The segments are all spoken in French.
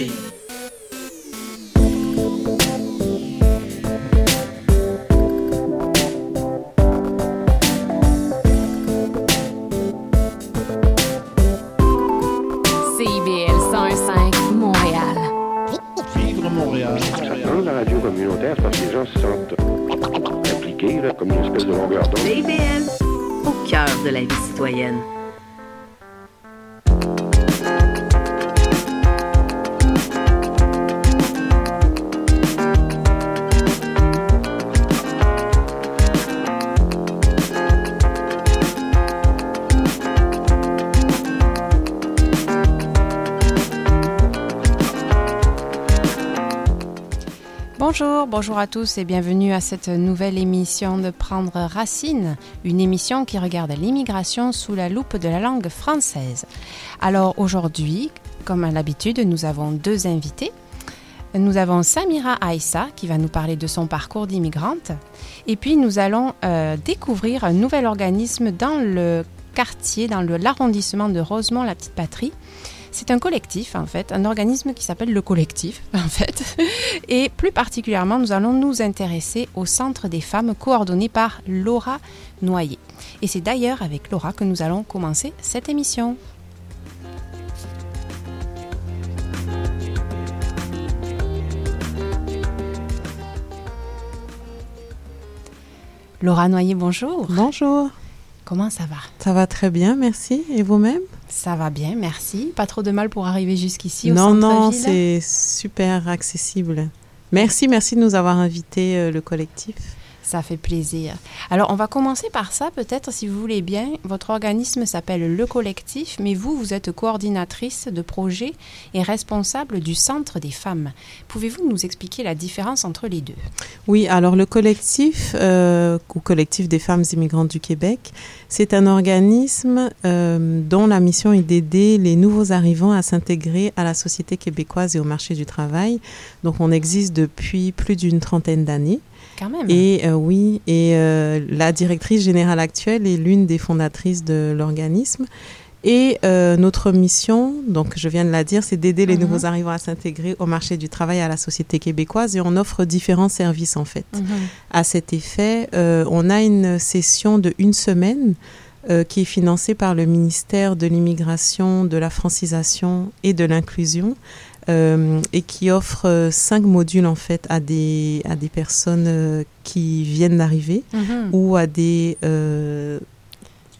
vie. Bonjour, à tous et bienvenue à cette nouvelle émission de Prendre Racine, une émission qui regarde l'immigration sous la loupe de la langue française. Alors aujourd'hui, comme à l'habitude, nous avons deux invités. Nous avons Samira Aïssa qui va nous parler de son parcours d'immigrante. Et puis nous allons euh, découvrir un nouvel organisme dans le quartier, dans l'arrondissement de Rosemont, la petite patrie. C'est un collectif en fait, un organisme qui s'appelle le collectif en fait. Et plus particulièrement, nous allons nous intéresser au Centre des femmes coordonné par Laura Noyer. Et c'est d'ailleurs avec Laura que nous allons commencer cette émission. Laura Noyer, bonjour. Bonjour, Comment ça va? Ça va très bien, merci. Et vous-même? Ça va bien, merci. Pas trop de mal pour arriver jusqu'ici au Non, non, c'est super accessible. Merci, merci de nous avoir invités, euh, le collectif. Ça fait plaisir. Alors, on va commencer par ça, peut-être, si vous voulez bien. Votre organisme s'appelle Le Collectif, mais vous, vous êtes coordinatrice de projet et responsable du Centre des femmes. Pouvez-vous nous expliquer la différence entre les deux? Oui, alors le collectif, euh, ou collectif des femmes immigrantes du Québec, c'est un organisme euh, dont la mission est d'aider les nouveaux arrivants à s'intégrer à la société québécoise et au marché du travail. Donc, on existe depuis plus d'une trentaine d'années. Quand même. Et euh, oui, et euh, la directrice générale actuelle est l'une des fondatrices de l'organisme. Et euh, notre mission, donc je viens de la dire, c'est d'aider les Mhm. nouveaux arrivants à s'intégrer au marché du travail à la société québécoise. Et on offre différents services en fait. Mhm. À cet effet, on a une session de une semaine euh, qui est financée par le ministère de l'immigration, de la francisation et de l'inclusion euh, et qui offre euh, cinq modules en fait à des, à des personnes euh, qui viennent d'arriver Mhm. ou à des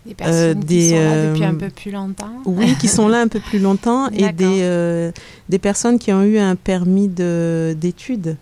Des personnes euh, qui sont là depuis un peu plus longtemps. oui qui sont là un peu plus longtemps et des, euh, des personnes qui ont eu un permis de- d'études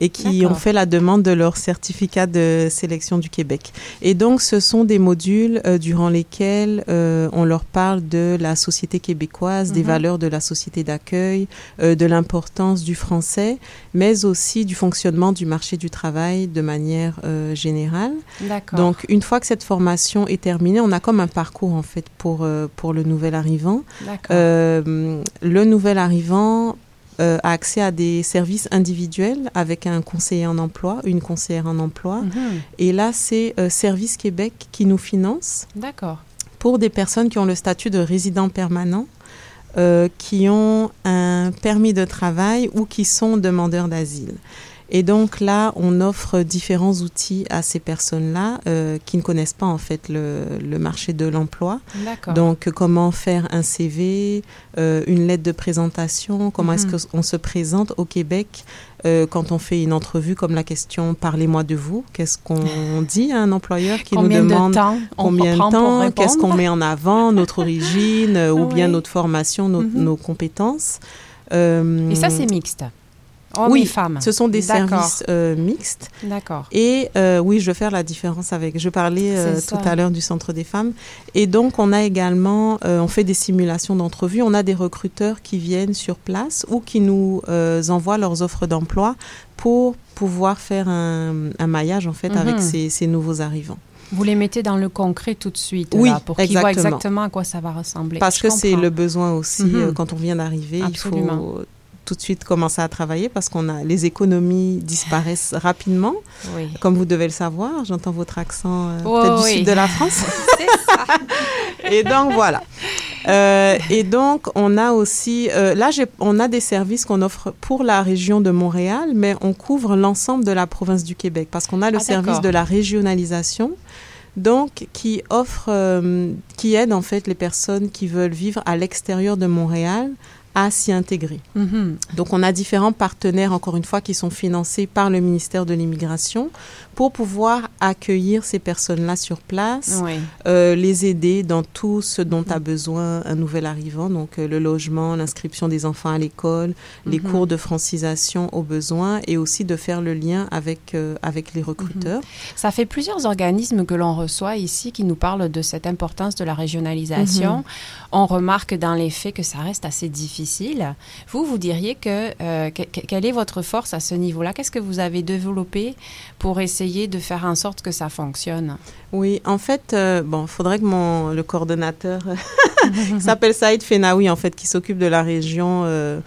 et qui ont fait la demande de leur certificat de sélection du Québec. Et donc, ce sont des modules euh, durant lesquels euh, on leur parle de la société québécoise, des Mhm. valeurs de la société d'accueil, euh, de l'importance du français, mais aussi du fonctionnement du marché du travail de manière générale. D'accord. Donc, une fois que cette formation est terminée, on a comme un parcours en fait pour, pour le nouvel arrivant. D'accord. Le nouvel arrivant euh, a accès à des services individuels avec un conseiller en emploi, une conseillère en emploi. Mhm. Et là, c'est euh, Service Québec qui nous finance D'accord. pour des personnes qui ont le statut de résident permanent, euh, qui ont un permis de travail ou qui sont demandeurs d'asile. Et donc là, on offre différents outils à ces personnes-là euh, qui ne connaissent pas en fait le, le marché de l'emploi. D'accord. Donc, comment faire un CV, euh, une lettre de présentation, comment Mhm. est-ce qu'on se présente au Québec euh, quand on fait une entrevue comme la question Parlez-moi de vous. Qu'est-ce qu'on dit à un employeur qui combien nous demande de temps combien de temps, qu'est-ce qu'on met en avant, notre origine ou bien Oui. notre formation, nos, Mhm. nos compétences? Et ça, c'est mixte. Hommes oui, et femmes. ce sont des services euh, mixtes. D'accord. Et euh, oui, je vais faire la différence avec. Je parlais euh, tout à l'heure du Centre des femmes. Et donc, on a également, on fait des simulations d'entrevue. On a des recruteurs qui viennent sur place ou qui nous envoient leurs offres d'emploi pour pouvoir faire un, un maillage, en fait, Mhm. avec ces, ces nouveaux arrivants. Vous les mettez dans le concret tout de suite, Oui, là, pour qu'ils voient exactement. à quoi ça va ressembler. Parce Je que c'est le besoin aussi, Mhm. euh, quand on vient d'arriver, il faut tout de suite commencer à travailler parce qu'on a les économies disparaissent rapidement. Oui. Comme vous devez le savoir, j'entends votre accent euh, Oh, peut-être du sud de la France. Ça. Et donc voilà. Euh, et donc on a aussi, euh, là on a des services qu'on offre pour la région de Montréal, mais on couvre l'ensemble de la province du Québec parce qu'on a le Ah, service de la régionalisation. Donc, qui offre, euh, qui aide en fait les personnes qui veulent vivre à l'extérieur de Montréal à s'y intégrer. Mhm. Donc, on a différents partenaires, encore une fois, qui sont financés par le ministère de l'Immigration pour pouvoir accueillir ces personnes-là sur place, Oui. euh, les aider dans tout ce dont a besoin un nouvel arrivant, donc euh, le logement, l'inscription des enfants à l'école, les Mhm. cours de francisation aux besoins et aussi de faire le lien avec, euh, avec les recruteurs. Ça fait plusieurs organismes que l'on reçoit ici qui nous parlent de cette importance de la régionalisation. On remarque dans les faits que ça reste assez difficile. Vous, vous diriez que, euh, que- que- quelle est votre force à ce niveau-là? Qu'est-ce que vous avez développé pour essayer de faire en sorte que ça fonctionne? Oui, en fait, euh, bon, il faudrait que mon, le coordonnateur qui s'appelle Saïd Fenaoui, en fait, qui s'occupe de la région, euh,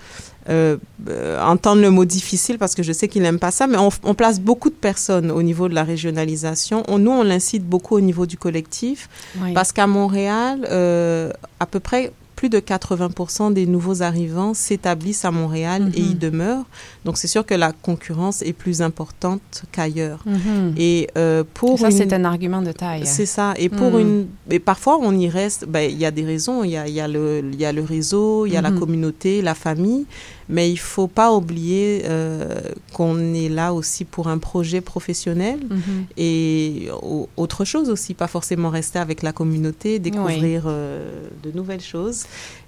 euh, euh, entende le mot difficile parce que je sais qu'il n'aime pas ça, mais on, on place beaucoup de personnes au niveau de la régionalisation. On, nous, on l'incite beaucoup au niveau du collectif Oui. parce qu'à Montréal, euh, à peu près plus de 80% des nouveaux arrivants s'établissent à Montréal et Mhm. y demeurent. Donc, c'est sûr que la concurrence est plus importante qu'ailleurs. Mhm. Et euh, pour Ça, une- c'est un argument de taille. c'est ça. Et pour Mm. une, et parfois on y reste. Ben, il y a des raisons. Il y a, y a le, il y a le réseau, il y a la Mhm. communauté, la famille. Mais il faut pas oublier euh, qu'on est là aussi pour un projet professionnel Mhm. et au- autre chose aussi, pas forcément rester avec la communauté, découvrir euh, de nouvelles choses.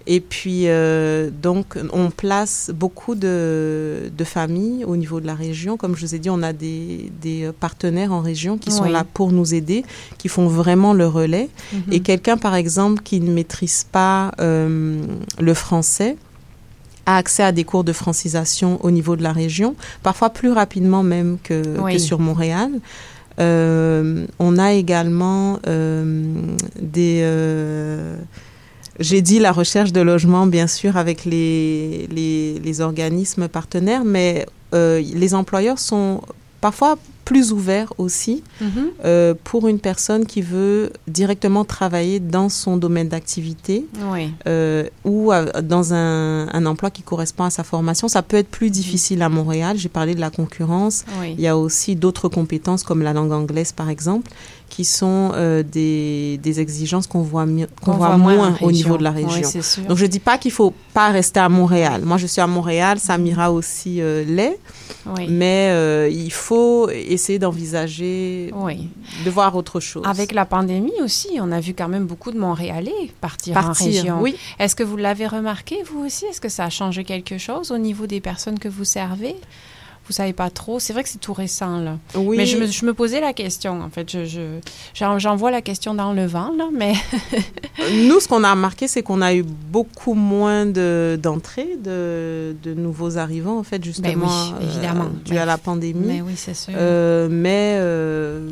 Et puis, euh, donc, on place beaucoup de, de familles au niveau de la région. Comme je vous ai dit, on a des, des partenaires en région qui sont Oui. là pour nous aider, qui font vraiment le relais. Mhm. Et quelqu'un, par exemple, qui ne maîtrise pas le français, a accès à des cours de francisation au niveau de la région, parfois plus rapidement même que, Oui. que sur Montréal. Euh, on a également euh, des... euh, j'ai dit la recherche de logement, bien sûr, avec les, les, les organismes partenaires, mais les employeurs sont parfois plus ouverts aussi Mhm. euh, pour une personne qui veut directement travailler dans son domaine d'activité Oui. euh, ou dans un, un emploi qui correspond à sa formation. Ça peut être plus difficile à Montréal. J'ai parlé de la concurrence. Oui. Il y a aussi d'autres compétences comme la langue anglaise, par exemple, qui sont euh, des, des exigences qu'on voit, qu'on On voit, voit moins, au niveau de la région. Donc, je dis pas qu'il faut pas rester à Montréal. Moi, je suis à Montréal, Samira aussi euh, l'est, oui. mais euh, il faut essayer d'envisager Oui. de voir autre chose. Avec la pandémie aussi, on a vu quand même beaucoup de Montréalais partir, en région. Oui, Est-ce que vous l'avez remarqué, vous aussi? Est-ce que ça a changé quelque chose au niveau des personnes que vous servez? Vous savez pas trop. C'est vrai que c'est tout récent, là. oui. Mais je me, je me posais la question, en fait. Je, je, j'en- j'envoie la question dans le vent, là, mais... Nous, ce qu'on a remarqué, c'est qu'on a eu beaucoup moins de, d'entrées de, de nouveaux arrivants, en fait, justement, Ben oui, évidemment. dû Mais- à la pandémie. mais oui, c'est sûr. Euh, mais euh,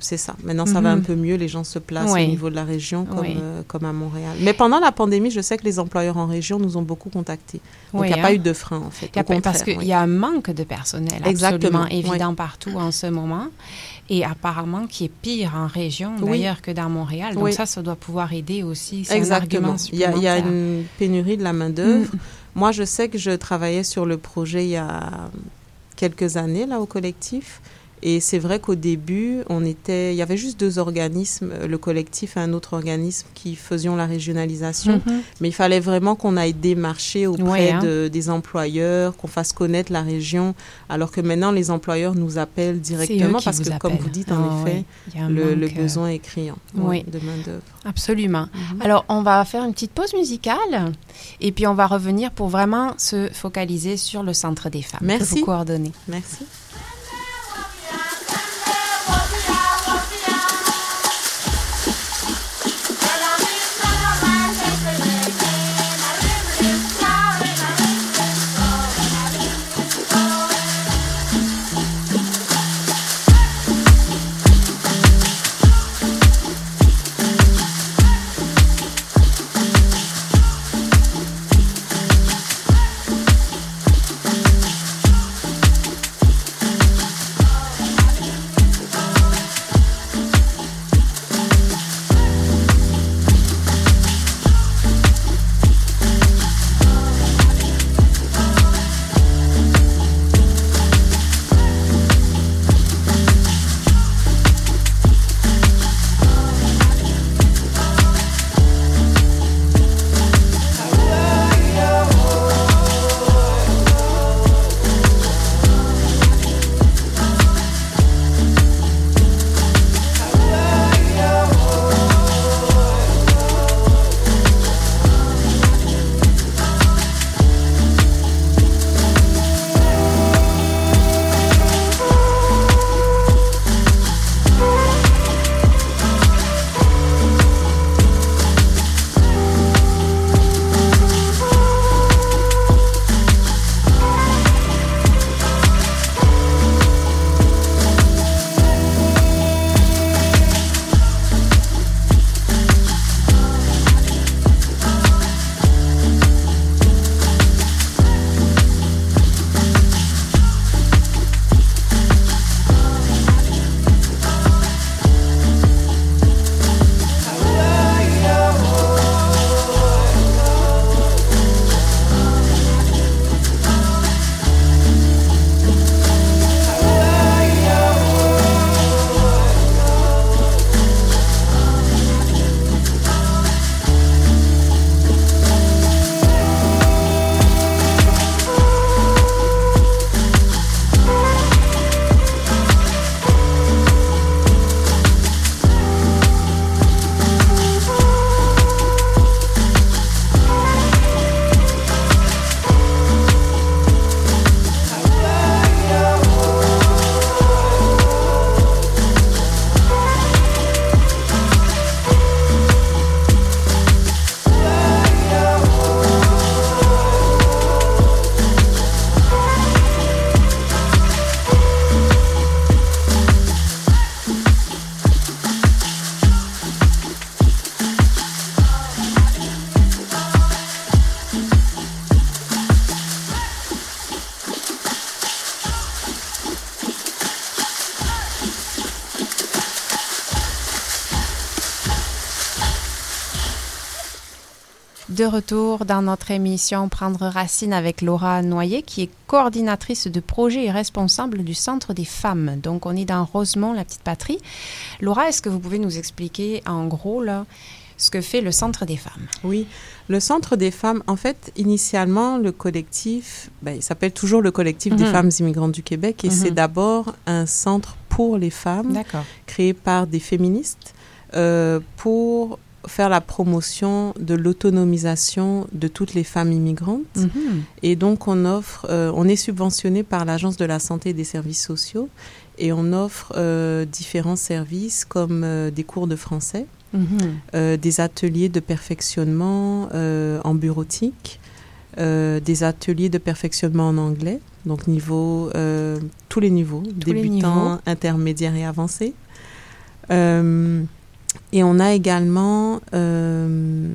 c'est ça. Maintenant, ça va Mhm. un peu mieux. Les gens se placent Oui. au niveau de la région comme, Oui. euh, comme à Montréal. Mais pendant la pandémie, je sais que les employeurs en région nous ont beaucoup contactés. Donc, il n'y a hein. pas eu de frein, en fait. Il y a Au pas- parce qu'il y a un manque de personnel Exactement, absolument évident partout en ce moment. Et apparemment, qui est pire en région, d'ailleurs, que dans Montréal. Donc ça, ça doit pouvoir aider aussi. Exactement. Il y, a, il y a supplémentaire. une pénurie de la main-d'œuvre. Mm. Moi, je sais que je travaillais sur le projet il y a quelques années, là, au collectif. Et c'est vrai qu'au début, on était, il y avait juste deux organismes, le collectif et un autre organisme qui faisions la régionalisation. Mhm. Mais il fallait vraiment qu'on aille démarcher auprès Ouais, hein. de, des employeurs, qu'on fasse connaître la région, alors que maintenant les employeurs nous appellent directement parce que, comme vous dites, en Ah effet, oui. Le, euh, besoin est criant oui. de main-d'œuvre. Absolument. Mhm. Alors, on va faire une petite pause musicale et puis on va revenir pour vraiment se focaliser sur le Centre des femmes. Merci. Que vous coordonnez. Merci. De retour dans notre émission Prendre racine avec Laura Noyer, qui est coordinatrice de projet et responsable du Centre des femmes. Donc, on est dans Rosemont, la petite patrie. Laura, est-ce que vous pouvez nous expliquer en gros là, ce que fait le Centre des femmes? Oui, le Centre des femmes, en fait, initialement, le collectif, ben, il s'appelle toujours le collectif des Mhm. femmes immigrantes du Québec et Mhm. c'est d'abord un centre pour les femmes créé par des féministes euh, pour faire la promotion de l'autonomisation de toutes les femmes immigrantes. Mhm. Et donc, on offre, euh, on est subventionné par l'Agence de la santé et des services sociaux et on offre euh, différents services comme euh, des cours de français, Mhm. des ateliers de perfectionnement en bureautique, des ateliers de perfectionnement en anglais, donc niveau, tous les niveaux, débutants, niveaux. intermédiaires et avancés. Et on a également euh,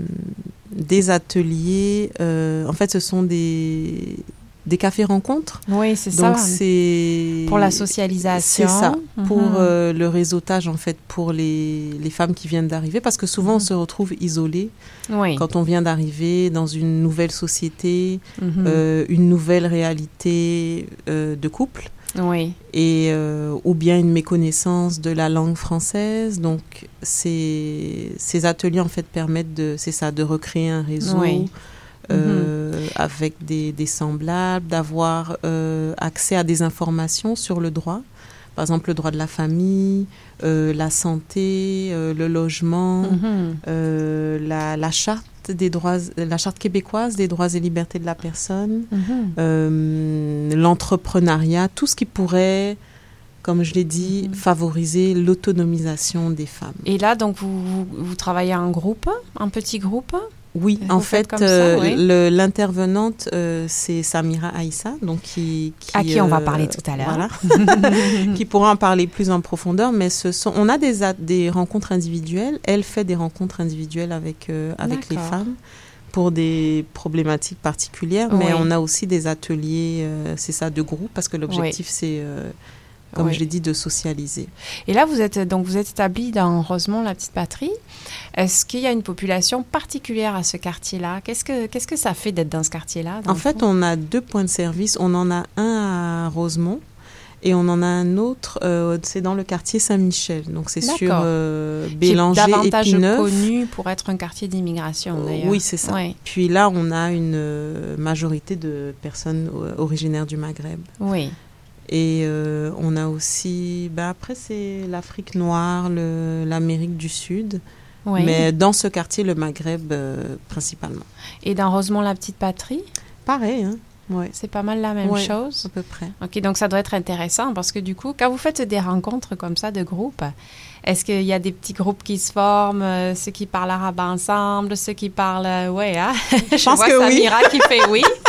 des ateliers, euh, en fait ce sont des, des cafés-rencontres. Oui, c'est ça. Donc c'est Pour la socialisation. c'est ça, pour Mhm. euh, le réseautage en fait pour les, les femmes qui viennent d'arriver parce que souvent on Mhm. se retrouve isolé oui. quand on vient d'arriver dans une nouvelle société, Mhm. euh, une nouvelle réalité euh, de couple oui. et euh, ou bien une méconnaissance de la langue française. Donc ces, ces ateliers en fait permettent de c'est ça de recréer un réseau. Oui. euh, avec des, des semblables, d'avoir euh, accès à des informations sur le droit, par exemple le droit de la famille, euh, la santé, euh, le logement, Mhm. euh, la, la charte des droits, la charte québécoise des droits et libertés de la personne, Mhm. l'entrepreneuriat, tout ce qui pourrait, comme je l'ai dit, Mhm. favoriser l'autonomisation des femmes. Et là, donc, vous, vous, vous travaillez en groupe, en petit groupe? Oui, en fait, euh, oui. l'intervenante, euh, c'est Samira Aïssa, donc qui, À qui on va euh, parler tout à l'heure. voilà, qui pourra en parler plus en profondeur. Mais ce sont, on a des, rencontres individuelles. Elle fait des rencontres individuelles avec, avec les femmes pour des problématiques particulières. Mais Oui. on a aussi des ateliers, c'est ça, de groupe, parce que l'objectif, c'est, comme Oui. je l'ai dit, de socialiser. Et là, vous êtes donc vous êtes établi dans Rosemont, la petite patrie. Est-ce qu'il y a une population particulière à ce quartier-là? Qu'est-ce que qu'est-ce que ça fait d'être dans ce quartier-là En fait, on a deux points de service. On en a un à Rosemont et on en a un autre, euh, c'est dans le quartier Saint-Michel. Donc, c'est sur euh, Qui est Bélanger, davantage Épineux. connu pour être un quartier d'immigration, Euh, d'ailleurs. oui, c'est ça. Puis là, on a une euh, majorité de personnes originaires du Maghreb. oui. Et euh, on a aussi, ben après, c'est l'Afrique noire, le- l'Amérique du Sud. oui. Mais dans ce quartier, le Maghreb euh, principalement. Et dans Rosemont, la petite patrie, Pareil, hein? Ouais, c'est pas mal la même Ouais. chose? à peu près. OK, donc ça doit être intéressant parce que du coup, quand vous faites des rencontres comme ça de groupes, est-ce qu'il y a des petits groupes qui se forment, euh, ceux qui parlent arabe ensemble, ceux qui parlent... euh, ouais, hein? Je pense vois que oui. Samira qui fait oui.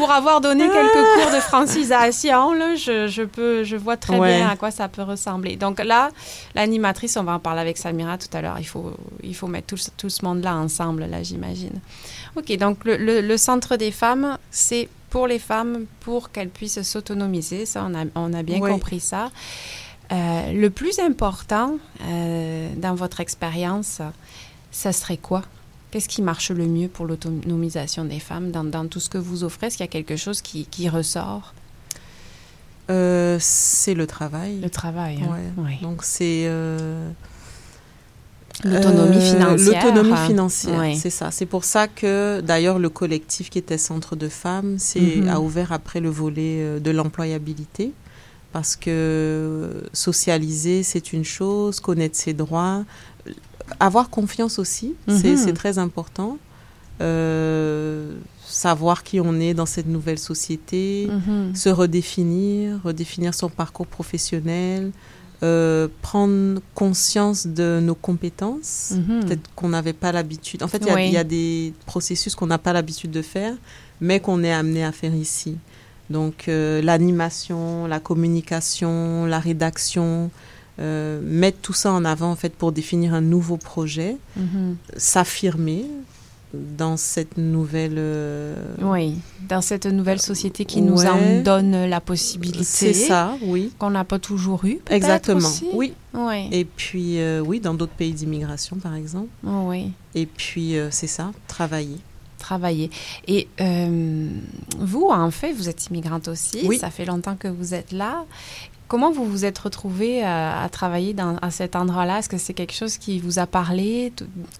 Pour avoir donné quelques cours de francisation, là, je, je peux, je vois très Ouais. bien à quoi ça peut ressembler. Donc là, l'animatrice, on va en parler avec Samira tout à l'heure. Il faut, il faut mettre tout, ce- tout ce monde-là ensemble, là, j'imagine. OK, donc le, le- le centre des femmes, c'est pour les femmes, pour qu'elles puissent s'autonomiser. Ça, on a, on a bien compris ça. Euh, le plus important euh, dans votre expérience, ça serait quoi? Qu'est-ce qui marche le mieux pour l'autonomisation des femmes dans, dans tout ce que vous offrez? Est-ce qu'il y a quelque chose qui, qui ressort? Euh, c'est le travail. Le travail. hein? Ouais. Donc c'est euh, L'autonomie euh, financière. L'autonomie financière, Oui. c'est ça. C'est pour ça que d'ailleurs le collectif qui était Centre de femmes Mhm. a ouvert après le volet de l'employabilité parce que socialiser c'est une chose, connaître ses droits, avoir confiance aussi, c'est Mhm. c'est très important. Euh, savoir qui on est dans cette nouvelle société, Mhm. se redéfinir, redéfinir son parcours professionnel, euh, prendre conscience de nos compétences. Mhm. Peut-être qu'on n'avait pas l'habitude. En fait, il y a- Oui. il y, a des processus qu'on n'a pas l'habitude de faire, mais qu'on est amené à faire ici. Donc, euh, l'animation, la communication, la rédaction, euh, mettre tout ça en avant en fait pour définir un nouveau projet, Mhm. s'affirmer, dans cette nouvelle. euh, Oui, dans cette nouvelle société qui nous en donne la possibilité. C'est ça, oui. Qu'on n'a pas toujours eu, Exactement. aussi. Oui. Et puis, euh, oui, dans d'autres pays d'immigration, par exemple. Oh, oui. Et puis, c'est ça, travailler. Travailler. Et euh, vous, en fait, vous êtes immigrante aussi. Oui. Ça fait longtemps que vous êtes là. Comment vous vous êtes retrouvée à, à travailler dans, à cet endroit-là? Est-ce que c'est quelque chose qui vous a parlé?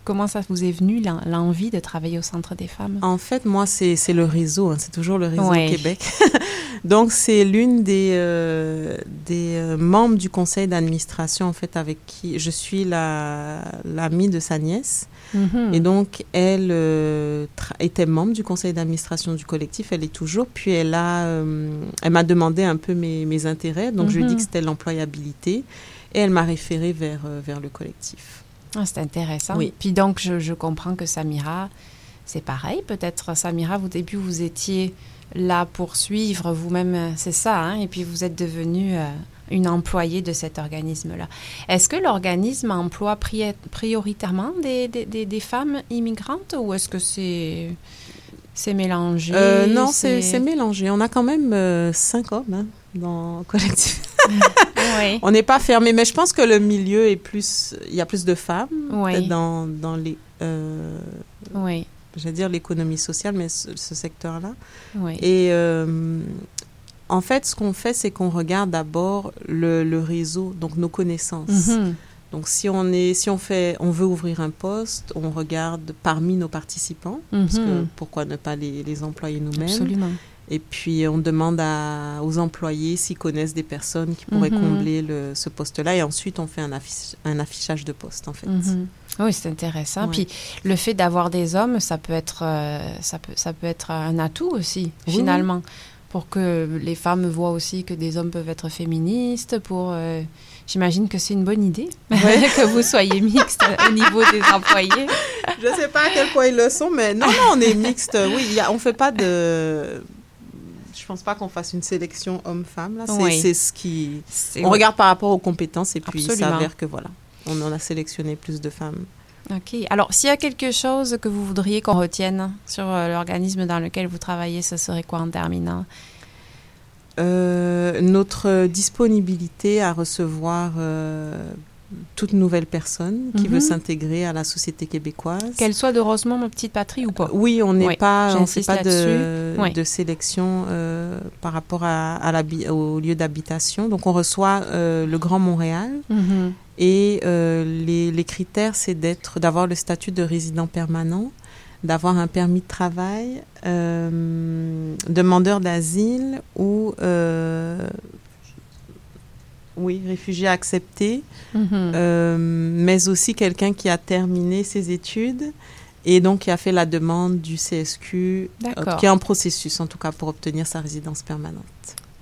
Comment ça vous est venu, l'en- l'envie de travailler au Centre des femmes? En fait, moi, c'est le réseau. hein, c'est toujours le réseau Ouais. Québec. Donc, c'est l'une des, euh, des euh, membres du conseil d'administration, en fait, avec qui je suis la- l'amie de sa nièce. Mhm. Et donc, elle euh, était membre du conseil d'administration du collectif. Elle est toujours. Puis, elle a, euh, elle m'a demandé un peu mes, mes intérêts. Donc, je lui ai dit Mhm. que c'était l'employabilité. Et elle m'a référé vers, euh, vers le collectif. Ah, c'est intéressant. Oui. Puis donc, je, je comprends que Samira, c'est pareil. Peut-être, Samira, au début, vous étiez là pour suivre vous-même, c'est ça, hein, et puis vous êtes devenue euh, une employée de cet organisme-là. Est-ce que l'organisme emploie pri- prioritairement des, des, des- des femmes immigrantes ou est-ce que c'est c'est mélangé Euh, non, c'est c'est mélangé. On a quand même euh, cinq hommes hein, dans le collectif. Oui. On n'est pas fermé, mais je pense que le milieu est plus. Il y a plus de femmes Oui. dans, dans les. Euh, Oui. J'allais dire l'économie sociale, mais ce, ce secteur-là. Oui. Et euh, en fait, ce qu'on fait, c'est qu'on regarde d'abord le, le réseau, donc nos connaissances. Mhm. Donc, si on est, si on fait, on veut ouvrir un poste, on regarde parmi nos participants, parce que Mhm. pourquoi ne pas les, les employer nous-mêmes? Absolument. Et puis, on demande à, aux employés s'ils connaissent des personnes qui pourraient Mhm. combler le, ce poste-là. Et ensuite, on fait un, affiche- un affichage de poste, en fait. Oui, c'est intéressant. Ouais. Puis le fait d'avoir des hommes, ça peut être, euh, ça peut, ça peut être un atout aussi, Oui, finalement, pour que les femmes voient aussi que des hommes peuvent être féministes. Pour, euh, j'imagine que c'est une bonne idée que vous soyez mixte au niveau des employés. Je ne sais pas à quel point ils le sont, mais non, non, on est mixte. Oui, il y a- on ne fait pas de... Je pense pas qu'on fasse une sélection homme-femme. là. C'est Oui. ce qui... On regarde par rapport aux compétences et puis il Absolument. s'avère que voilà, on en a sélectionné plus de femmes. Ok. Alors, s'il y a quelque chose que vous voudriez qu'on retienne sur euh, l'organisme dans lequel vous travaillez, ce serait quoi en terminant? Euh, notre disponibilité à recevoir euh, toute nouvelle personne qui Mhm. veut s'intégrer à la société québécoise. Qu'elle soit de Rosemont, ma petite patrie ou pas? Oui, on n'est Oui, pas, on fait pas de. Oui. de sélection euh, par rapport à, au lieu d'habitation. Donc, on reçoit euh, le Grand Montréal Mhm. et euh, les, les critères, c'est d'être, d'avoir le statut de résident permanent, d'avoir un permis de travail, euh, demandeur d'asile ou euh, oui, réfugié accepté, Mhm. euh, mais aussi quelqu'un qui a terminé ses études et donc qui a fait la demande du CSQ, euh, qui est en processus en tout cas pour obtenir sa résidence permanente.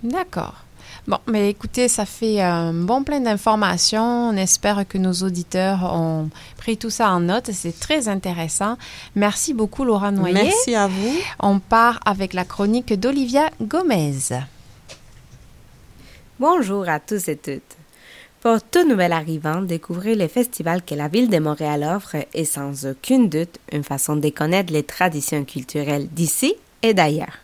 D'accord. Bon, mais écoutez, ça fait un bon plein d'informations. On espère que nos auditeurs ont pris tout ça en note. C'est très intéressant. Merci beaucoup, Laura Noyer. Merci à vous. On part avec la chronique d'Olivia Gomez. Bonjour à tous et toutes. Pour tout nouvel arrivant, découvrir les festivals que la ville de Montréal offre est sans aucun doute une façon de connaître les traditions culturelles d'ici et d'ailleurs.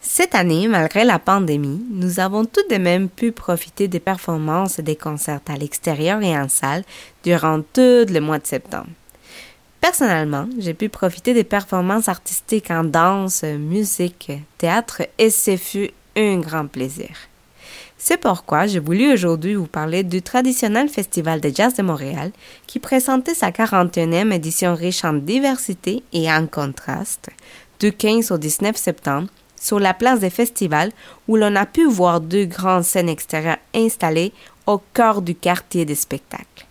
Cette année, malgré la pandémie, nous avons tout de même pu profiter des performances et des concerts à l'extérieur et en salle durant tout le mois de septembre. Personnellement, j'ai pu profiter des performances artistiques en danse, musique, théâtre et ce fut un grand plaisir. C'est pourquoi j'ai voulu aujourd'hui vous parler du traditionnel Festival de jazz de Montréal qui présentait sa 41e édition riche en diversité et en contraste du 15 au 19 septembre sur la place des festivals où l'on a pu voir deux grandes scènes extérieures installées au cœur du quartier des spectacles.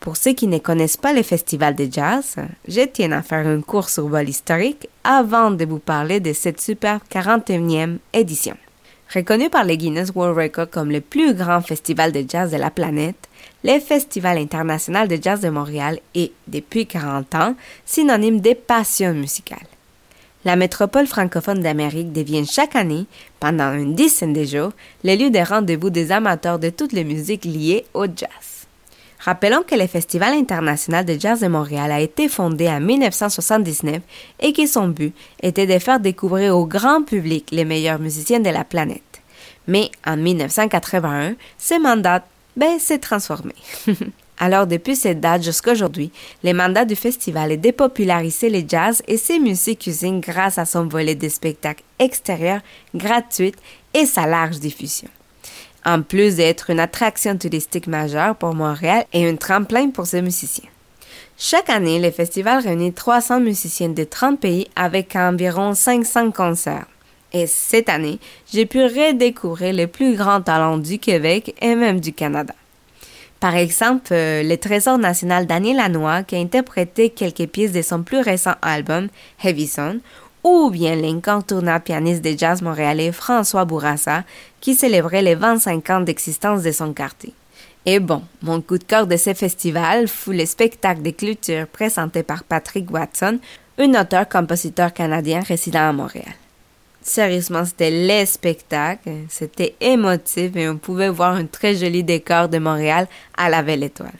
Pour ceux qui ne connaissent pas le festival de jazz, je tiens à faire un cours sur vol historique avant de vous parler de cette superbe 41e édition. Reconnu par les Guinness World Records comme le plus grand festival de jazz de la planète, le Festival international de jazz de Montréal est, depuis 40 ans, synonyme de passion musicale. La métropole francophone d'Amérique devient chaque année, pendant une dizaine de jours, le lieu de rendez-vous des amateurs de toutes les musiques liées au jazz. Rappelons que le Festival international de jazz de Montréal a été fondé en 1979 et que son but était de faire découvrir au grand public les meilleurs musiciens de la planète. Mais en 1981, ce mandat ben, s'est transformé. Alors depuis cette date jusqu'à aujourd'hui, le mandat du festival est de populariser le jazz et ses musiques usines grâce à son volet de spectacles extérieurs gratuits et sa large diffusion. En plus d'être une attraction touristique majeure pour Montréal et un tremplin pour ses musiciens. Chaque année, le festival réunit 300 musiciens de 30 pays avec environ 500 concerts. Et cette année, j'ai pu redécouvrir les plus grands talents du Québec et même du Canada. Par exemple, euh, le Trésor national Daniel Lanois qui a interprété quelques pièces de son plus récent album, Heavy Sun, ou bien l'incontournable pianiste de jazz montréalais François Bourassa qui célébrait les 25 ans d'existence de son quartier. Et bon, mon coup de cœur de ce festival fut le spectacle de clôture présenté par Patrick Watson, un auteur-compositeur canadien résident à Montréal. Sérieusement, c'était les spectacles, c'était émotif et on pouvait voir un très joli décor de Montréal à la Belle Étoile.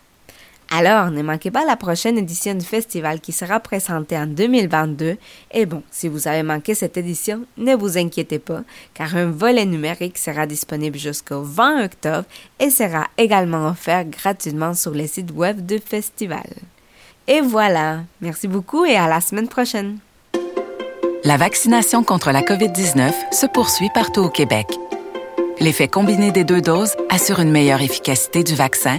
Alors, ne manquez pas la prochaine édition du festival qui sera présentée en 2022. Et bon, si vous avez manqué cette édition, ne vous inquiétez pas, car un volet numérique sera disponible jusqu'au 20 octobre et sera également offert gratuitement sur le site web du festival. Et voilà, merci beaucoup et à la semaine prochaine. La vaccination contre la COVID-19 se poursuit partout au Québec. L'effet combiné des deux doses assure une meilleure efficacité du vaccin,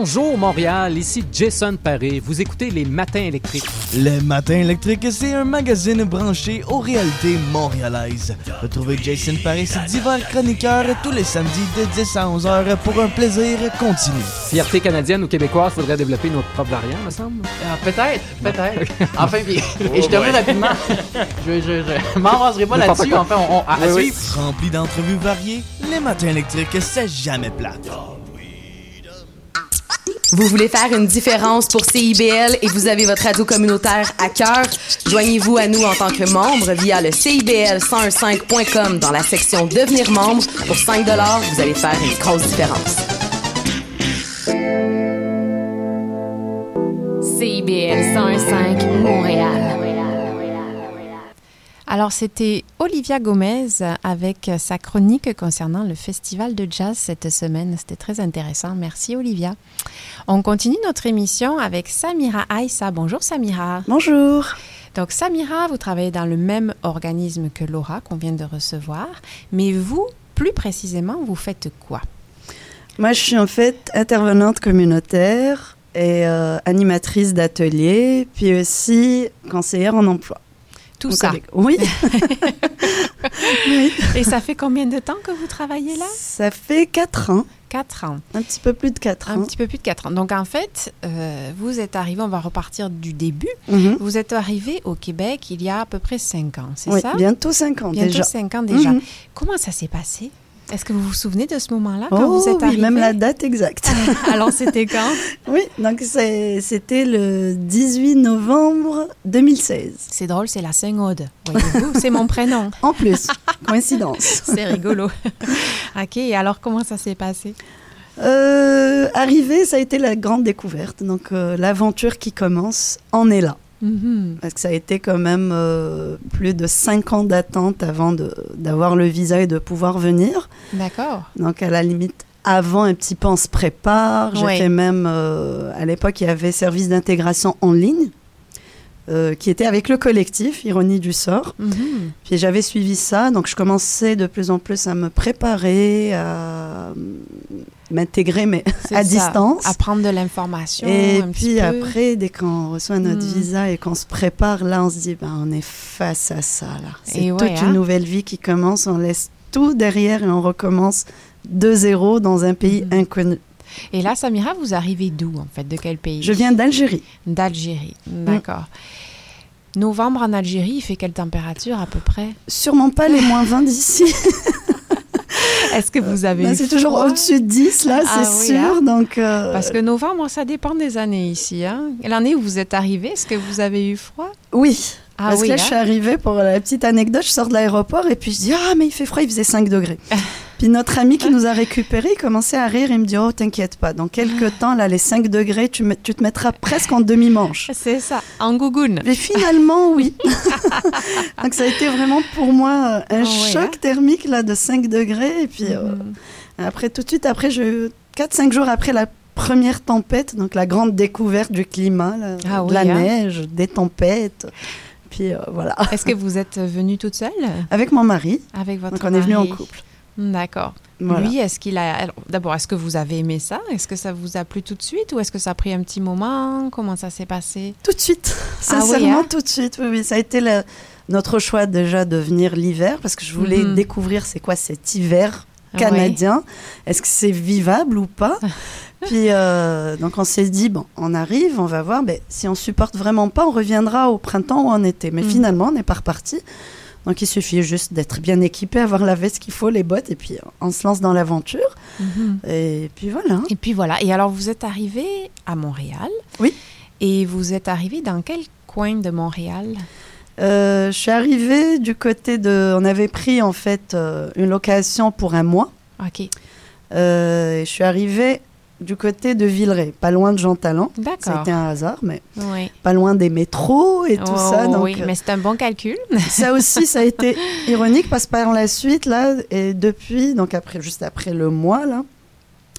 Bonjour Montréal, ici Jason Paré. Vous écoutez Les Matins électriques. Les Matins électriques, c'est un magazine branché aux réalités montréalaises. Retrouvez Jason Paré, ses divers chroniqueurs tous les samedis de 10 à 11 heures pour un plaisir continu. Fierté canadienne ou québécoise, faudrait développer notre propre variant, me semble. Ah, peut-être, peut-être. enfin, puis, et je te dis rapidement, je, je, je m'en raserai pas là-dessus. Enfin, on, on- à, à suivre. Rempli d'entrevues variées, Les Matins électriques, c'est jamais plate. Vous voulez faire une différence pour CIBL et vous avez votre radio communautaire à cœur? Joignez-vous à nous en tant que membre via le CIBL1015.com dans la section Devenir membre. Pour 5 vous allez faire une grosse différence. CIBL 101.5 Montréal. Alors, c'était Olivia Gomez avec sa chronique concernant le festival de jazz cette semaine. C'était très intéressant. Merci, Olivia. On continue notre émission avec Samira Aïssa. Bonjour, Samira. Bonjour. Donc, Samira, vous travaillez dans le même organisme que Laura qu'on vient de recevoir. Mais vous, plus précisément, vous faites quoi? Moi, je suis en fait intervenante communautaire et euh, animatrice d'ateliers, puis aussi conseillère en emploi. Tout ça. Oui. Oui. Et ça fait combien de temps que vous travaillez là? Ça fait quatre ans. Quatre ans. Un petit peu plus de quatre Un ans. petit peu plus de quatre ans. Donc, en fait, euh, vous êtes arrivé, on va repartir du début. Mhm. Vous êtes arrivé au Québec il y a à peu près cinq ans, c'est Oui, ça? bientôt cinq ans Bientôt déjà. cinq ans déjà. Comment ça s'est passé? Est-ce que vous vous souvenez de ce moment-là quand Oh vous êtes oui, arrivé? même la date exacte. Alors, c'était quand? oui, donc c'était le 18 novembre 2016. C'est drôle, c'est la Saint-Aude. Voyez-vous, c'est mon prénom. En plus, coïncidence. C'est rigolo. OK, alors comment ça s'est passé? Euh, arrivé, ça a été la grande découverte. Donc euh, l'aventure qui commence en est là. Mhm. Parce que ça a été quand même euh, plus de cinq ans d'attente avant d'avoir le visa et de pouvoir venir. D'accord. Donc à la limite, avant un petit peu on se prépare. J'ai fait même, euh, à l'époque, il y avait service d'intégration en ligne. euh, qui était avec le collectif, Ironie du sort. Mhm. Puis j'avais suivi ça, donc je commençais de plus en plus à me préparer, à m'intégrer, mais à ça, distance. À prendre de l'information. Et puis après, dès qu'on reçoit notre Hmm. visa et qu'on se prépare, là, on se dit, ben, on est face à ça, là. C'est toute ouais, une hein. nouvelle vie qui commence, on laisse tout derrière et on recommence de zéro dans un pays Hmm. inconnu. Et là, Samira, vous arrivez d'où, en fait? De quel pays? Je viens d'Algérie. D'Algérie, d'accord. Novembre en Algérie, il fait quelle température à peu près? Sûrement pas les moins 20 d'ici. Est-ce que vous avez Ben, eu c'est toujours au-dessus de 10, là, Ah c'est oui, sûr. hein? Donc, euh, Parce que novembre, ça dépend des années ici. Hein? L'année où vous êtes arrivé, est-ce que vous avez eu froid? Oui. Ah Parce oui, que là, hein? je suis arrivée pour la petite anecdote. Je sors de l'aéroport et puis je dis Ah, mais il fait froid, il faisait 5 degrés. puis notre ami qui nous a récupérés, il commençait à rire. Il me dit Oh, t'inquiète pas, dans quelques temps, là, les 5 degrés, tu, me- tu te mettras presque en demi-manche. C'est ça, en gougoune. Mais finalement, oui. Donc ça a été vraiment pour moi euh, un Ah ouais, choc hein? thermique là, de 5 degrés. Et puis euh, après, tout de suite, après, eu 4-5 jours après la première tempête, donc la grande découverte du climat, Ah de oui, la hein? neige, des tempêtes. Puis euh, voilà. Est-ce que vous êtes venue toute seule? Avec mon mari. Avec votre Donc on est venu en mari. couple. D'accord. Voilà. Lui, est-ce qu'il a. D'abord, est-ce que vous avez aimé ça? Est-ce que ça vous a plu tout de suite ou est-ce que ça a pris un petit moment? Comment ça s'est passé? Tout de suite. Ah oui, Sincèrement, hein? tout de suite. Oui, oui. Ça a été notre choix déjà de venir l'hiver parce que je voulais Mhm. découvrir c'est quoi cet hiver canadien. Est-ce que c'est vivable ou pas? Puis euh, donc on s'est dit bon, on arrive, on va voir. Mais si on supporte vraiment pas, on reviendra au printemps ou en été. Mais Mhm. finalement, on n'est pas reparti. Donc il suffit juste d'être bien équipé, avoir la veste qu'il faut, les bottes, et puis on se lance dans l'aventure. Mhm. Et puis voilà. Et puis voilà. Et alors, vous êtes arrivé à Montréal. Oui. Et vous êtes arrivé dans quel coin de Montréal? Euh, je suis arrivée du côté de. On avait pris en fait euh, une location pour un mois. Ok. Euh, je suis arrivée du côté de Villeray, pas loin de Jean Talent. Ça a D'accord. été un hasard, mais Oui. pas loin des métros et tout Oh, ça. Donc, oui, euh, mais c'est un bon calcul. ça aussi, ça a été ironique parce que par la suite, là, et depuis, donc après, juste après le mois, là,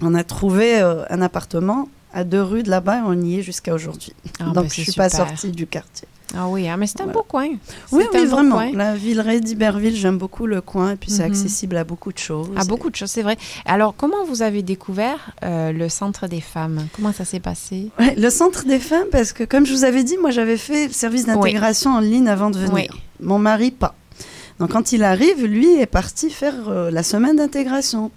on a trouvé euh, un appartement à deux rues de là-bas et on y est jusqu'à aujourd'hui. Ah, donc ben, je c'est suis pas sortie du quartier. Ah oui, hein, mais c'est un Voilà. beau coin. Oui, vraiment. coin. La Villeray d'Iberville, j'aime beaucoup le coin et puis c'est Mhm. accessible à beaucoup de choses. À beaucoup de choses, c'est vrai. Alors, comment vous avez découvert euh, le Centre des femmes? Comment ça s'est passé? Ouais, le centre des femmes, parce que comme je vous avais dit, moi j'avais fait le service d'intégration en ligne avant de venir. Oui. Mon mari, pas. Donc quand il arrive, lui est parti faire euh, la semaine d'intégration.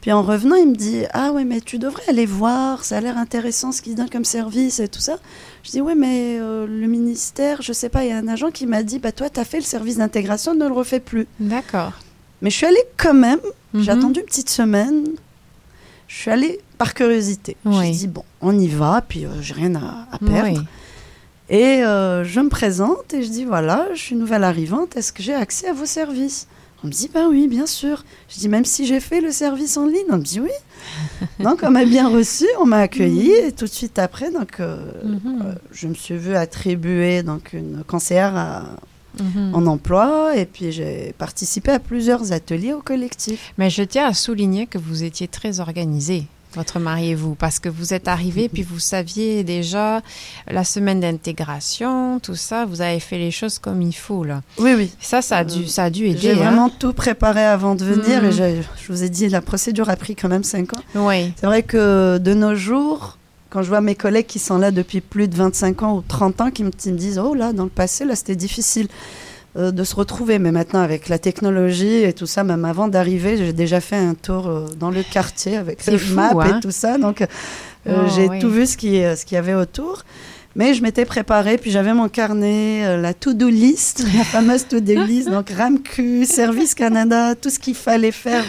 Puis en revenant, il me dit Ah ouais, mais tu devrais aller voir, ça a l'air intéressant ce qu'il donne comme service et tout ça. Je dis Ouais, mais euh, le ministère, je sais pas, il y a un agent qui m'a dit Bah toi, tu as fait le service d'intégration, ne le refais plus. D'accord. Mais je suis allée quand même, j'ai Mhm. attendu une petite semaine. Je suis allée par curiosité. Oui. J'ai dit Bon, on y va, puis euh, j'ai rien à, à perdre. Oui. Et euh, je me présente et je dis voilà, je suis nouvelle arrivante, est-ce que j'ai accès à vos services? On me dit ben oui, bien sûr. Je dis même si j'ai fait le service en ligne, on me dit oui. donc on m'a bien reçu, on m'a accueilli et tout de suite après, donc euh, Mhm. euh, je me suis vue attribuer donc une conseillère à- Mhm. en emploi et puis j'ai participé à plusieurs ateliers au collectif. Mais je tiens à souligner que vous étiez très organisé, votre mari et vous, parce que vous êtes arrivé puis vous saviez déjà la semaine d'intégration, tout ça, vous avez fait les choses comme il faut là. Oui, oui. Ça, ça a dû, ça a dû aider. J'ai hein. vraiment tout préparé avant de venir Mhm. et j'ai- je vous ai dit la procédure a pris quand même 5 ans. Oui. C'est vrai que de nos jours, quand je vois mes collègues qui sont là depuis plus de 25 ans ou 30 ans, qui me, qui me disent Oh là, dans le passé, là, c'était difficile euh, de se retrouver. Mais maintenant, avec la technologie et tout ça, même avant d'arriver, j'ai déjà fait un tour euh, dans le quartier avec les fou, maps hein. et tout ça. Donc, euh, Oh, j'ai oui. tout vu ce qui- euh, ce qu'il y avait autour. Mais je m'étais préparée, puis j'avais mon carnet, euh, la to-do list, la fameuse to-do list, donc RAMQ, Service Canada, tout ce qu'il fallait faire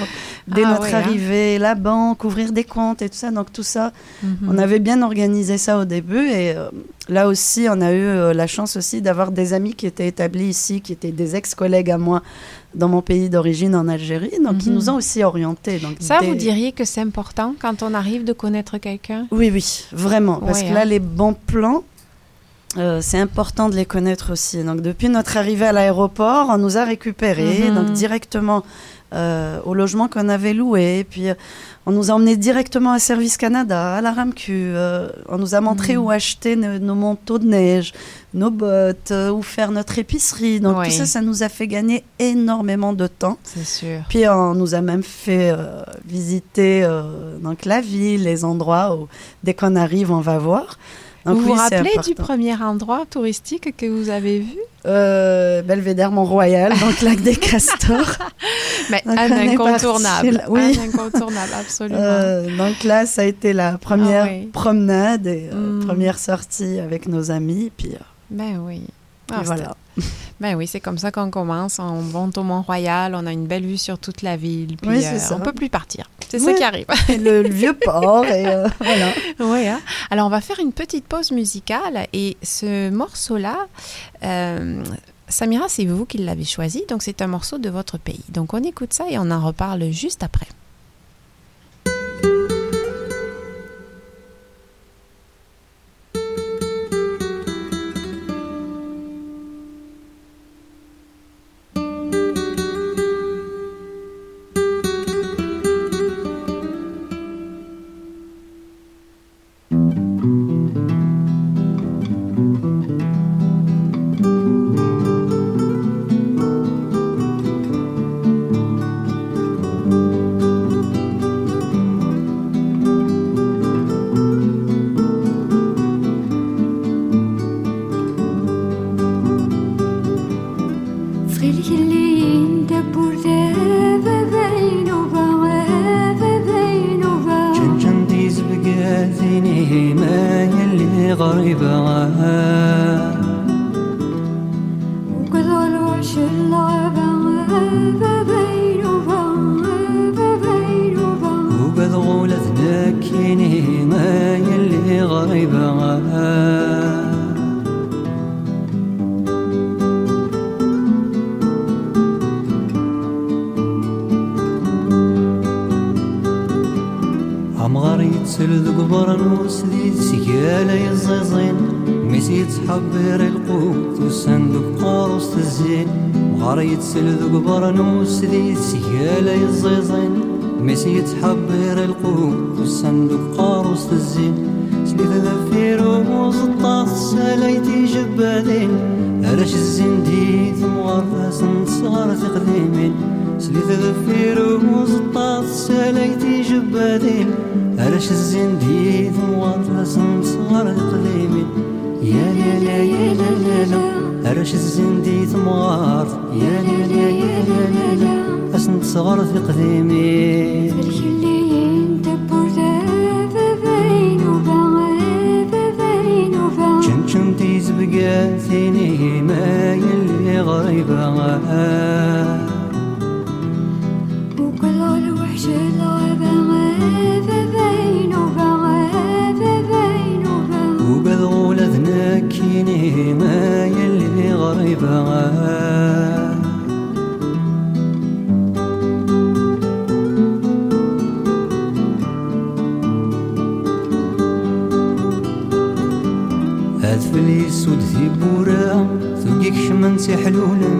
dès Ah notre hein. arrivée, la banque, ouvrir des comptes et tout ça. Donc tout ça, Mhm. on avait bien organisé ça au début. Et euh, là aussi, on a eu euh, la chance aussi d'avoir des amis qui étaient établis ici, qui étaient des ex-collègues à moi dans mon pays d'origine en Algérie, donc qui Mhm. nous ont aussi orientés. Donc Ça, des- vous diriez que c'est important quand on arrive de connaître quelqu'un? Oui, oui, vraiment. Parce que là, hein. les bons plans, euh, c'est important de les connaître aussi. Donc, depuis notre arrivée à l'aéroport, on nous a récupérés Mhm. donc directement euh, au logement qu'on avait loué. Puis, euh, on nous a emmenés directement à Service Canada, à la RAMQ. on nous a montré Mhm. où acheter nos, nos manteaux de neige, nos bottes, où faire notre épicerie. Donc, Oui. tout ça, ça nous a fait gagner énormément de temps. C'est sûr. Puis on nous a même fait visiter donc la ville, les endroits où dès qu'on arrive, on va voir. Donc vous vous oui, rappelez du premier endroit touristique que vous avez vu? Euh, Belvédère Mont-Royal, donc lac des Castors. Mais Donc, un incontournable. oui. Un incontournable, absolument. Euh, donc là, ça a été la première Ah oui. promenade et euh, Mm. première sortie avec nos amis. Puis euh, Ben oui. Ah, voilà. Ben oui, c'est comme ça qu'on commence. On monte au Mont-Royal, on a une belle vue sur toute la ville. Puis Oui, euh, on peut plus partir. C'est Oui. ça qui arrive. Et le, le vieux port, et euh, voilà. Oui, hein. Alors, on va faire une petite pause musicale. Et ce morceau-là, euh, Samira, c'est vous qui l'avez choisi. Donc, c'est un morceau de votre pays. Donc, on écoute ça et on en reparle juste après. صغار تقديمين سليت غفير ومزطات ساليتي جبادين علاش الزين ديد مواطلس صغار تقديمين يا لا لا يا لا لا لا. علاش الزين ديد مغارط يا لا لا يا لا لا لا اسنت صغار في قديمين تشمتي غيبها انت حلولا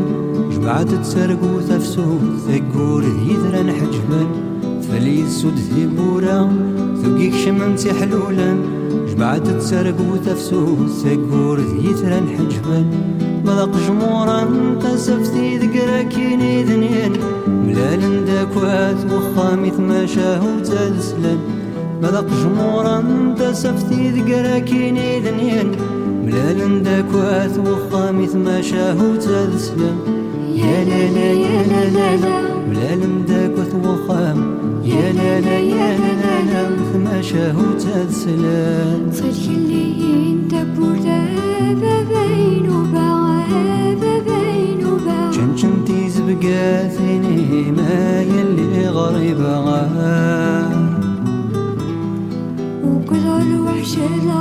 جمعت تسرق تفسون ثقور هيدرا حجما فليد سود ثيبورا ثقيك شمنت حلولا جمعت تسرق تفسون ثقور هيدرا حجما. ملاق جمورا قسفتي ذكرا كيني ذنين ملال داكوات وخامي ثماشاه وتسلن ملاق جمورا قسفتي ذكرا كيني ذنين ولا لندك واثوخا مث ما شاهو تسلم يا لا لا يا لا لا ولا لندك يا لا لا يا لا لا ما شاهو تسلم صلي اللي شمشمتي ما يلي غريبة وكل الوحشة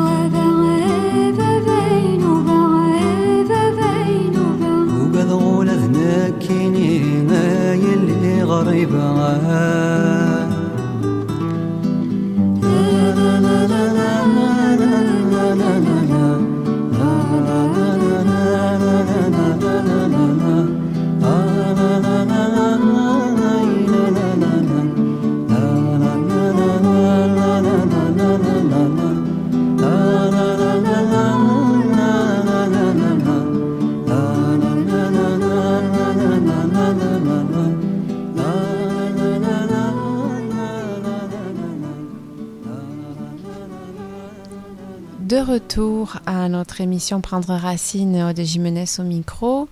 retour à notre émission Prendre Racine de Jimenez au micro.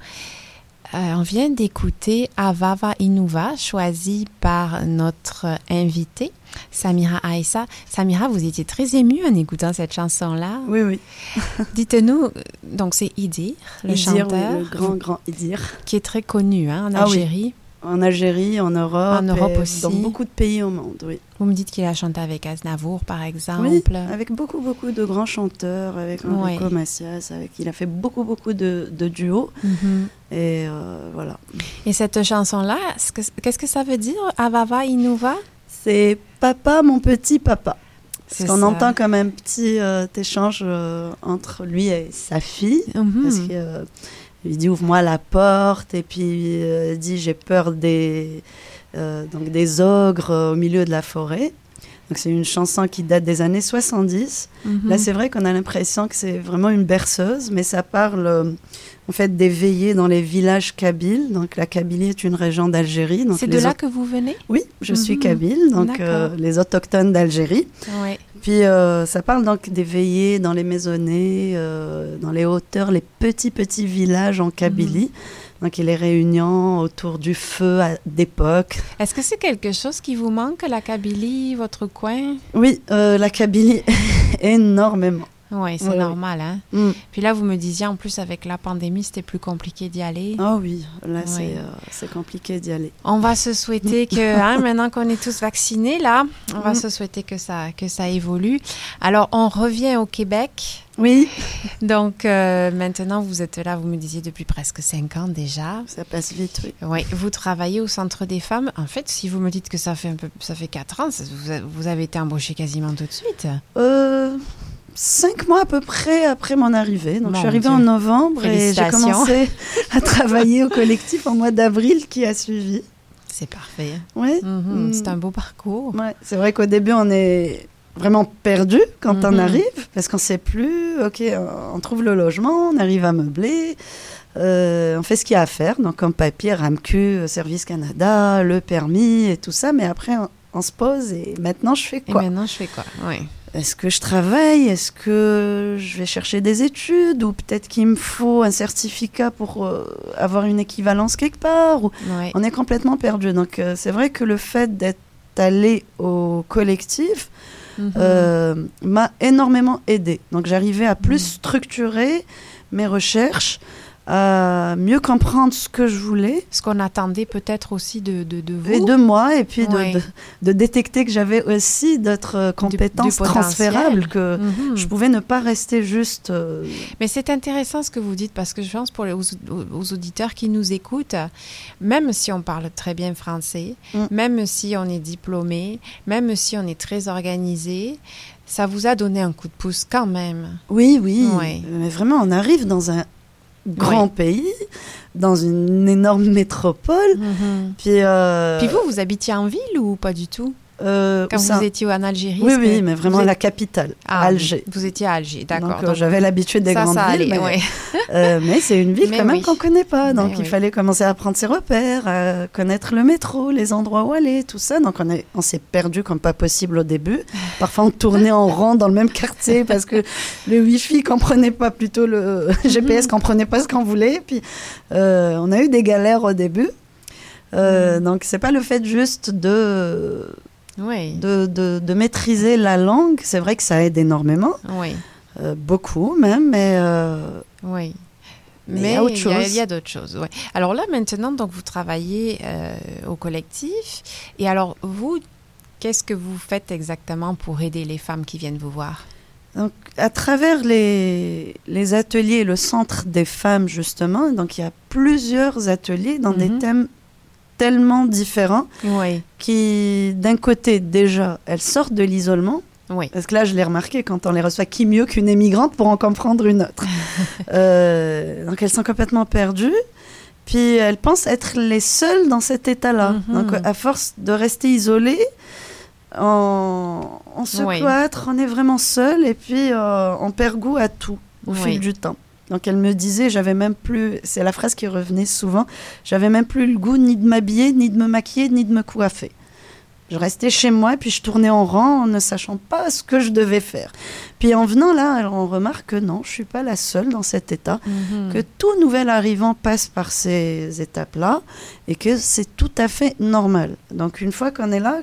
Euh, on vient d'écouter Avava Inuva, choisi par notre invité, Samira Aïssa. Samira, vous étiez très émue en écoutant cette chanson-là. Oui, oui. Dites-nous, donc c'est Idir, le Idir, oui, chanteur. le grand, grand Idir. Qui est très connu hein, en Ah oui. En Algérie, en Europe. En Europe aussi. Dans beaucoup de pays au monde, oui. Vous me dites qu'il a chanté avec Aznavour, par exemple. Oui, avec beaucoup, beaucoup de grands chanteurs, avec Enrico Ouais. Macias, avec, il a fait beaucoup, beaucoup de, de duos. Mhm. Et euh, voilà. Et cette chanson-là, est-ce que- qu'est-ce que ça veut dire, Avava Inuva? C'est Papa, mon petit papa. Parce qu'on entend comme un petit euh, échange euh, entre lui et sa fille. Mhm. Parce que, il dit ouvre-moi la porte et puis euh, il dit j'ai peur des, euh, donc des ogres euh, au milieu de la forêt. Donc c'est une chanson qui date des années 70. Mhm. Là c'est vrai qu'on a l'impression que c'est vraiment une berceuse, mais ça parle euh, en fait des veillées dans les villages kabyles. Donc la Kabylie est une région d'Algérie. donc C'est de là que vous venez? Oui, je suis Mhm. kabyle, donc euh, les autochtones d'Algérie. Puis euh, ça parle donc des veillées dans les maisonnées, euh, dans les hauteurs, les petits petits villages en Kabylie. Donc il y a les réunions autour du feu d'époque. Est-ce que c'est quelque chose qui vous manque, la Kabylie, votre coin? Oui, la Kabylie énormément. Oui, c'est normal. Hein? Mm. Puis là, vous me disiez, en plus, avec la pandémie, c'était plus compliqué d'y aller. Ah oui, là c'est euh, c'est compliqué d'y aller. On va se souhaiter que, hein, maintenant qu'on est tous vaccinés, là, on va Mm. se souhaiter que ça, que ça évolue. Alors, on revient au Québec. Oui. Donc, euh, maintenant, vous êtes là, vous me disiez, depuis presque cinq ans déjà. Ça passe vite, oui. Oui, vous travaillez au Centre des femmes. En fait, si vous me dites que ça fait un peu, ça fait quatre ans, ça- vous, avez été embauché quasiment tout de suite. Euh, cinq mois à peu près après mon arrivée. Donc, je suis arrivée Dieu. en novembre et j'ai commencé à travailler au collectif en mois d'avril qui a suivi. C'est parfait. Oui. Mhm, Mm. C'est un beau parcours. Ouais, c'est vrai qu'au début, on est vraiment perdu quand on Mhm. arrive parce qu'on sait plus. Ok, on trouve le logement, on arrive à meubler, euh, on fait ce qu'il y a à faire, donc comme papier, RAMQ, euh, Service Canada, le permis et tout ça. Mais après, on, on se pose et maintenant, je fais Et quoi? maintenant, je fais quoi? Oui. Est-ce que je travaille? Est-ce que je vais chercher des études? Ou peut-être qu'il me faut un certificat pour euh, avoir une équivalence quelque part? Ou... Ouais. On est complètement perdu. Donc euh, c'est vrai que le fait d'être allé au collectif Mhm. euh, m'a énormément aidé. Donc j'arrivais à Mhm. plus structurer mes recherches, à mieux comprendre ce que je voulais. Ce qu'on attendait peut-être aussi de, de, de vous. Et de moi, et puis de, Ouais. de, de détecter que j'avais aussi d'autres euh, compétences transférables, que Mhm. je pouvais ne pas rester juste... euh, Mais c'est intéressant ce que vous dites parce que je pense pour les, aux, aux auditeurs qui nous écoutent, même si on parle très bien français, Mm. même si on est diplômé, même si on est très organisé, ça vous a donné un coup de pouce quand même. Oui, oui. Ouais. Mais vraiment, on arrive dans un grand Oui. pays, dans une énorme métropole. Puis, euh, Puis vous, vous habitiez en ville ou pas du tout? Euh, Quand ça- vous étiez en Algérie Oui, oui, mais vraiment êtes- la capitale, Ah, Alger. Vous étiez à Alger, d'accord. Donc, euh, Donc, j'avais l'habitude des ça, grandes ça villes, allait, mais, ouais. euh, mais c'est une ville Mais quand même oui. qu'on connaît pas. Donc Mais il oui. fallait commencer à prendre ses repères, à connaître le métro, les endroits où aller, tout ça. Donc on, est- on s'est perdu comme pas possible au début. Parfois on tournait en rond dans le même quartier parce que le Wi-Fi comprenait pas plutôt le GPS comprenait pas ce qu'on voulait. Puis euh, on a eu des galères au début. Euh, Donc c'est pas le fait juste de Oui. de, de, de maîtriser la langue, c'est vrai que ça aide énormément. Oui. Euh, beaucoup même, mais euh, Oui. Mais il y a d'autres choses. ouais. Alors là, maintenant, donc vous travaillez euh, au collectif. Et alors, vous, qu'est-ce que vous faites exactement pour aider les femmes qui viennent vous voir? Donc, à travers les, les ateliers, le centre des femmes, justement, donc il y a plusieurs ateliers dans des Mhm. thèmes tellement différents Oui. qui, d'un côté, déjà, elles sortent de l'isolement. Oui. Parce que là, je l'ai remarqué, quand on les reçoit, qui mieux qu'une émigrante pour en comprendre une autre? Euh, Donc, elles sont complètement perdues. Puis, elles pensent être les seules dans cet état-là. Mhm. Donc, à force de rester isolées, on, on se Oui. cloître, on est vraiment seul et puis euh, on perd goût à tout au Oui. fil du temps. Donc elle me disait, j'avais même plus, c'est la phrase qui revenait souvent, j'avais même plus le goût ni de m'habiller, ni de me maquiller, ni de me coiffer. Je restais chez moi et puis je tournais en rang en ne sachant pas ce que je devais faire. Puis en venant là, on remarque que non, je suis pas la seule dans cet état, Mhm. que tout nouvel arrivant passe par ces étapes-là et que c'est tout à fait normal. Donc une fois qu'on est là,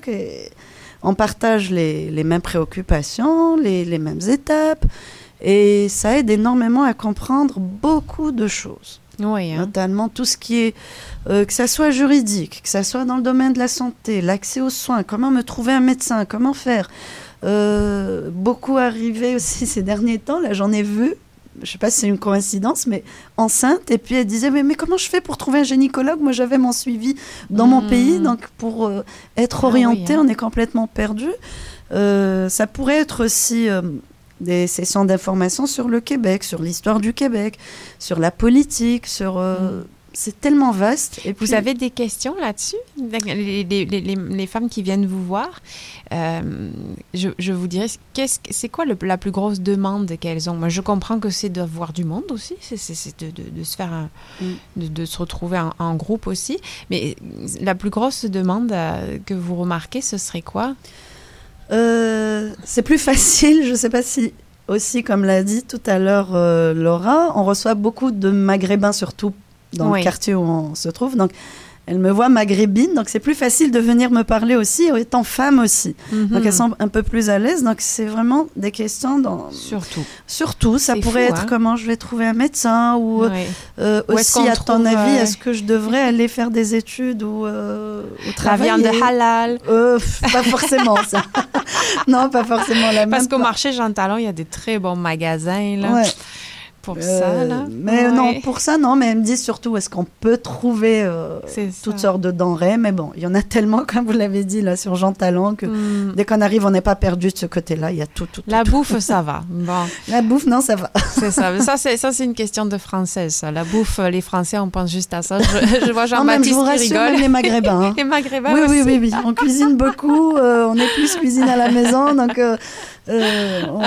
on partage les, les mêmes préoccupations, les, les mêmes étapes, et ça aide énormément à comprendre beaucoup de choses. Oui, hein. Notamment tout ce qui est, euh, que ça soit juridique, que ça soit dans le domaine de la santé, l'accès aux soins, comment me trouver un médecin, comment faire. Euh, beaucoup arrivé aussi ces derniers temps, là j'en ai vu, je sais pas si c'est une coïncidence, mais enceinte, et puis elle disait, mais, mais comment je fais pour trouver un gynécologue? Moi j'avais mon suivi dans mon Mhm. pays, donc pour euh, être Ah oui, orienté, hein. on est complètement perdu. Ça pourrait être aussi des sessions d'information sur le Québec, sur l'histoire du Québec, sur la politique, sur... euh, C'est tellement vaste. Et Vous puis- avez des questions là-dessus? Les, les- les- les- les femmes qui viennent vous voir, euh, je, je vous dirais, qu'est-ce c'est quoi le- la plus grosse demande qu'elles ont? Moi, je comprends que c'est de voir du monde aussi, c'est, de, de- de se faire, un- Mm. de, de se retrouver en, en groupe aussi. Mais la plus grosse demande euh, que vous remarquez, ce serait quoi? Euh, c'est plus facile, je ne sais pas si aussi, comme l'a dit tout à l'heure euh, Laura, on reçoit beaucoup de maghrébins, surtout dans Oui. le quartier où on se trouve. Donc, elle me voit maghrébine, donc c'est plus facile de venir me parler aussi, étant femme aussi. Mhm. Donc, elles sont un peu plus à l'aise. Donc, c'est vraiment des questions dans... Surtout. Surtout, ça pourrait fou, être hein. comment je vais trouver un médecin ou euh, Ouais. euh, aussi, à ton trouve, avis, euh, est-ce que je devrais aller faire des études ou, euh, ou La travailler viande halal Euh, pff, Pas forcément, ça. non, pas forcément la même. Parce qu'au marché Jean Talon, il y a des très bons magasins là, Ouais. Pour Euh, ça. Là? Mais Ouais. non, pour ça, non. Mais elle me dit surtout, est-ce qu'on peut trouver euh, toutes sortes de denrées? Mais bon, il y en a tellement, comme vous l'avez dit, là, sur Jean Talon, que Hmm. dès qu'on arrive, on n'est pas perdu de ce côté-là. Il y a tout, tout, La tout, tout. bouffe, ça va. Bon, La bouffe, non, ça va. c'est ça. Ça, c'est, ça, c'est une question de française. ça. La bouffe, euh, les Français, on pense juste à ça. Je, je vois je Jean-Baptiste qui rassure, rigole. même les Maghrébins. hein. Les Maghrébins oui, oui, aussi. oui, oui. On cuisine beaucoup. euh, on est plus cuisine à la maison. Donc, euh, euh, on,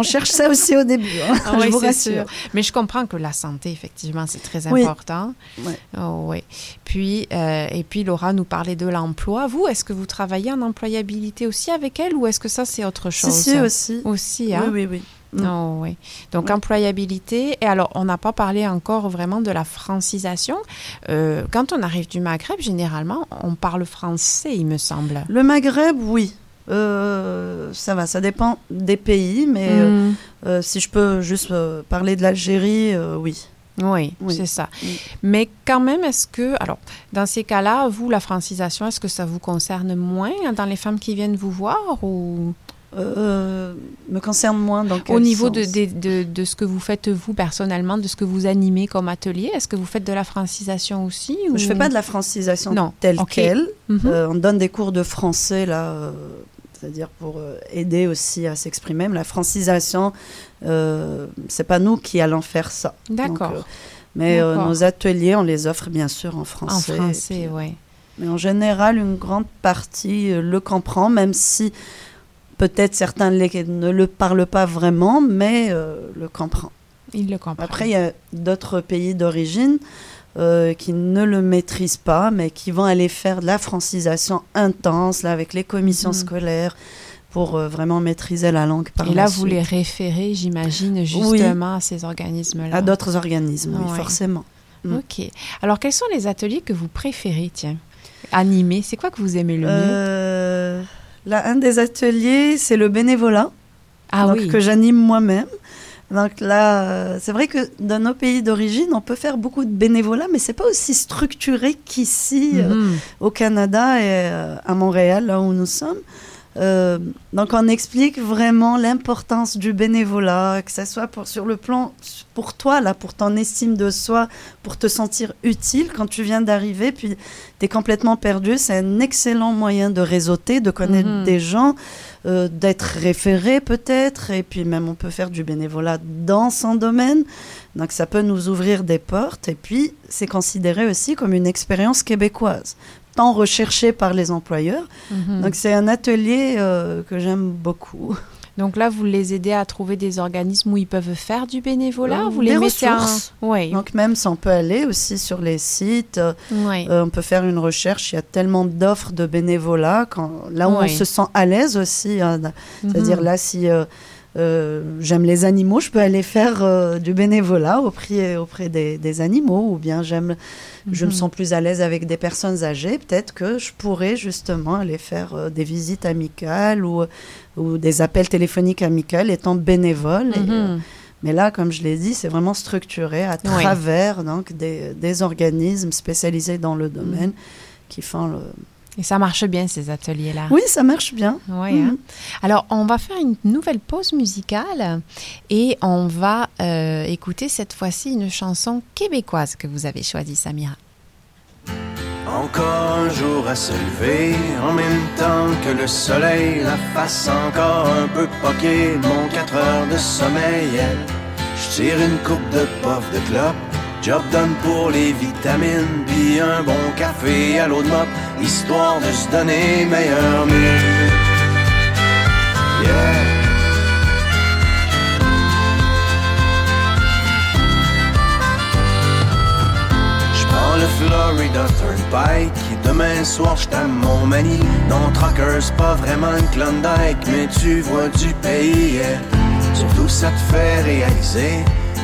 on cherche ça aussi au début. hein, Ah je oui, vous rassure. sûr. Mais je comprends que la santé, effectivement, c'est très Oui. important. Ouais. Oh, oui. Puis, euh, et puis, Laura nous parlait de l'emploi. Vous, est-ce que vous travaillez en employabilité aussi avec elle ou est-ce que ça, c'est autre chose? si, aussi. Aussi, hein? Oui, oui, oui. Mm. Oh, oui. Donc, employabilité. Et alors, on n'a pas parlé encore vraiment de la francisation. Euh, quand on arrive du Maghreb, généralement, on parle français, il me semble. Le Maghreb, oui. Euh, ça va, ça dépend des pays, mais euh, Mm. euh, si je peux juste euh, parler de l'Algérie, euh, oui. Oui, Oui. c'est ça. Mais quand même, est-ce que, alors, dans ces cas-là, vous, la francisation, est-ce que ça vous concerne moins dans les femmes qui viennent vous voir ou? Euh, me concerne moins dans au niveau de, sens? de, de, de ce que vous faites vous personnellement, de ce que vous animez comme atelier Est-ce que vous faites de la francisation aussi ou... Je fais pas de la francisation Non, telle quelle. Mhm. Euh, on donne des cours de français là, euh, c'est-à-dire pour euh, aider aussi à s'exprimer. Mais la francisation, euh, c'est pas nous qui allons faire ça. D'accord. Euh, mais euh, nos ateliers, on les offre bien sûr en En français. français, Et puis, oui. Mais en général, une grande partie le comprend, même si peut-être certains ne le parlent pas vraiment, mais le comprend. Il le comprend. Après, il y a d'autres pays d'origine euh, qui ne le maîtrisent pas, mais qui vont aller faire de la francisation intense là, avec les commissions Mhm. scolaires pour euh, vraiment maîtriser la langue par Et là, vous suite. les référez, j'imagine, justement à ces organismes-là. À d'autres organismes, oui, forcément. Mm. Ok. Alors, quels sont les ateliers que vous préférez, tiens? Animer, c'est quoi que vous aimez le mieux? Euh, là, un des ateliers, c'est le bénévolat. Ah donc, oui. que j'anime moi-même. Donc là, euh, c'est vrai que dans nos pays d'origine, on peut faire beaucoup de bénévolat, mais c'est pas aussi structuré qu'ici euh, Mhm. au Canada et euh, à Montréal, là où nous sommes. Euh, donc on explique vraiment l'importance du bénévolat, que ce soit pour, sur le plan pour toi, là, pour ton estime de soi, pour te sentir utile quand tu viens d'arriver, puis tu es complètement perdu. C'est un excellent moyen de réseauter, de connaître Mhm. des gens, euh, d'être référé peut-être, et puis même on peut faire du bénévolat dans son domaine. Donc ça peut nous ouvrir des portes, et puis c'est considéré aussi comme une expérience québécoise tant recherchée par les employeurs. Mhm. Donc c'est un atelier euh, que j'aime beaucoup. Donc là, vous les aidez à trouver des organismes où ils peuvent faire du bénévolat Euh, Vous les des mettez ressources. Oui. Donc même ça, on peut aller aussi sur les sites. euh, euh, on peut faire une recherche. Il y a tellement d'offres de bénévolat. Quand, là où on se sent à l'aise aussi. hein, C'est-à-dire Mhm. là, si euh, j'aime les animaux, je peux aller faire euh, du bénévolat auprès, auprès des, des animaux. Ou bien j'aime, je me Mhm. sens plus à l'aise avec des personnes âgées. Peut-être que je pourrais justement aller faire euh, des visites amicales ou, ou des appels téléphoniques amicales étant bénévole. Et, Mhm. mais là, comme je l'ai dit, c'est vraiment structuré à Oui. travers donc, des, des organismes spécialisés dans le domaine qui font le... Et ça marche bien, ces ateliers-là. Oui, ça marche bien. Oui, Mhm. hein. Alors, on va faire une nouvelle pause musicale et on va euh, écouter cette fois-ci une chanson québécoise que vous avez choisie, Samira. Encore un jour à se lever, en même temps que le soleil, la face encore un peu poquée, mon 4 heures de sommeil. Je tire une coupe de puff de clope, job done pour les vitamines, puis un bon café à l'eau de mop, histoire de se donner meilleur mieux. Yeah. Je prends le Florida Turnpike Demain soir je t'aime mon mani Non trucker c'est pas vraiment une Klondike Mais tu vois du pays yeah. Surtout ça te fait réaliser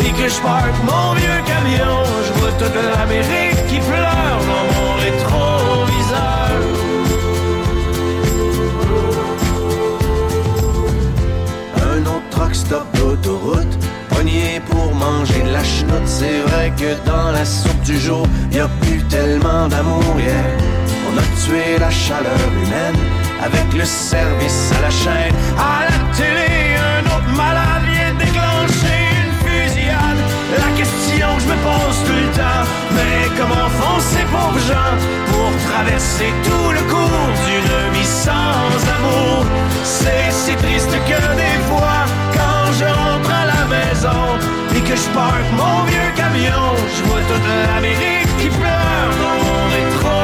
et que je parque mon vieux camion, je vois toute l'Amérique qui pleure dans mon rétroviseur. Un autre truck stop d'autoroute, pogné pour manger de la chenoute. C'est vrai que dans la soupe du jour, y a plus tellement d'amour, yeah. On a tué la chaleur humaine avec le service à la chaîne. À la télé, un autre malade La question que je me pose tout le temps, mais comment font ces pauvres gens pour traverser tout le cours d'une vie sans amour? C'est si triste que des fois, quand je rentre à la maison et que je parque mon vieux camion, je vois toute l'Amérique qui pleure dans mon rétroviseur.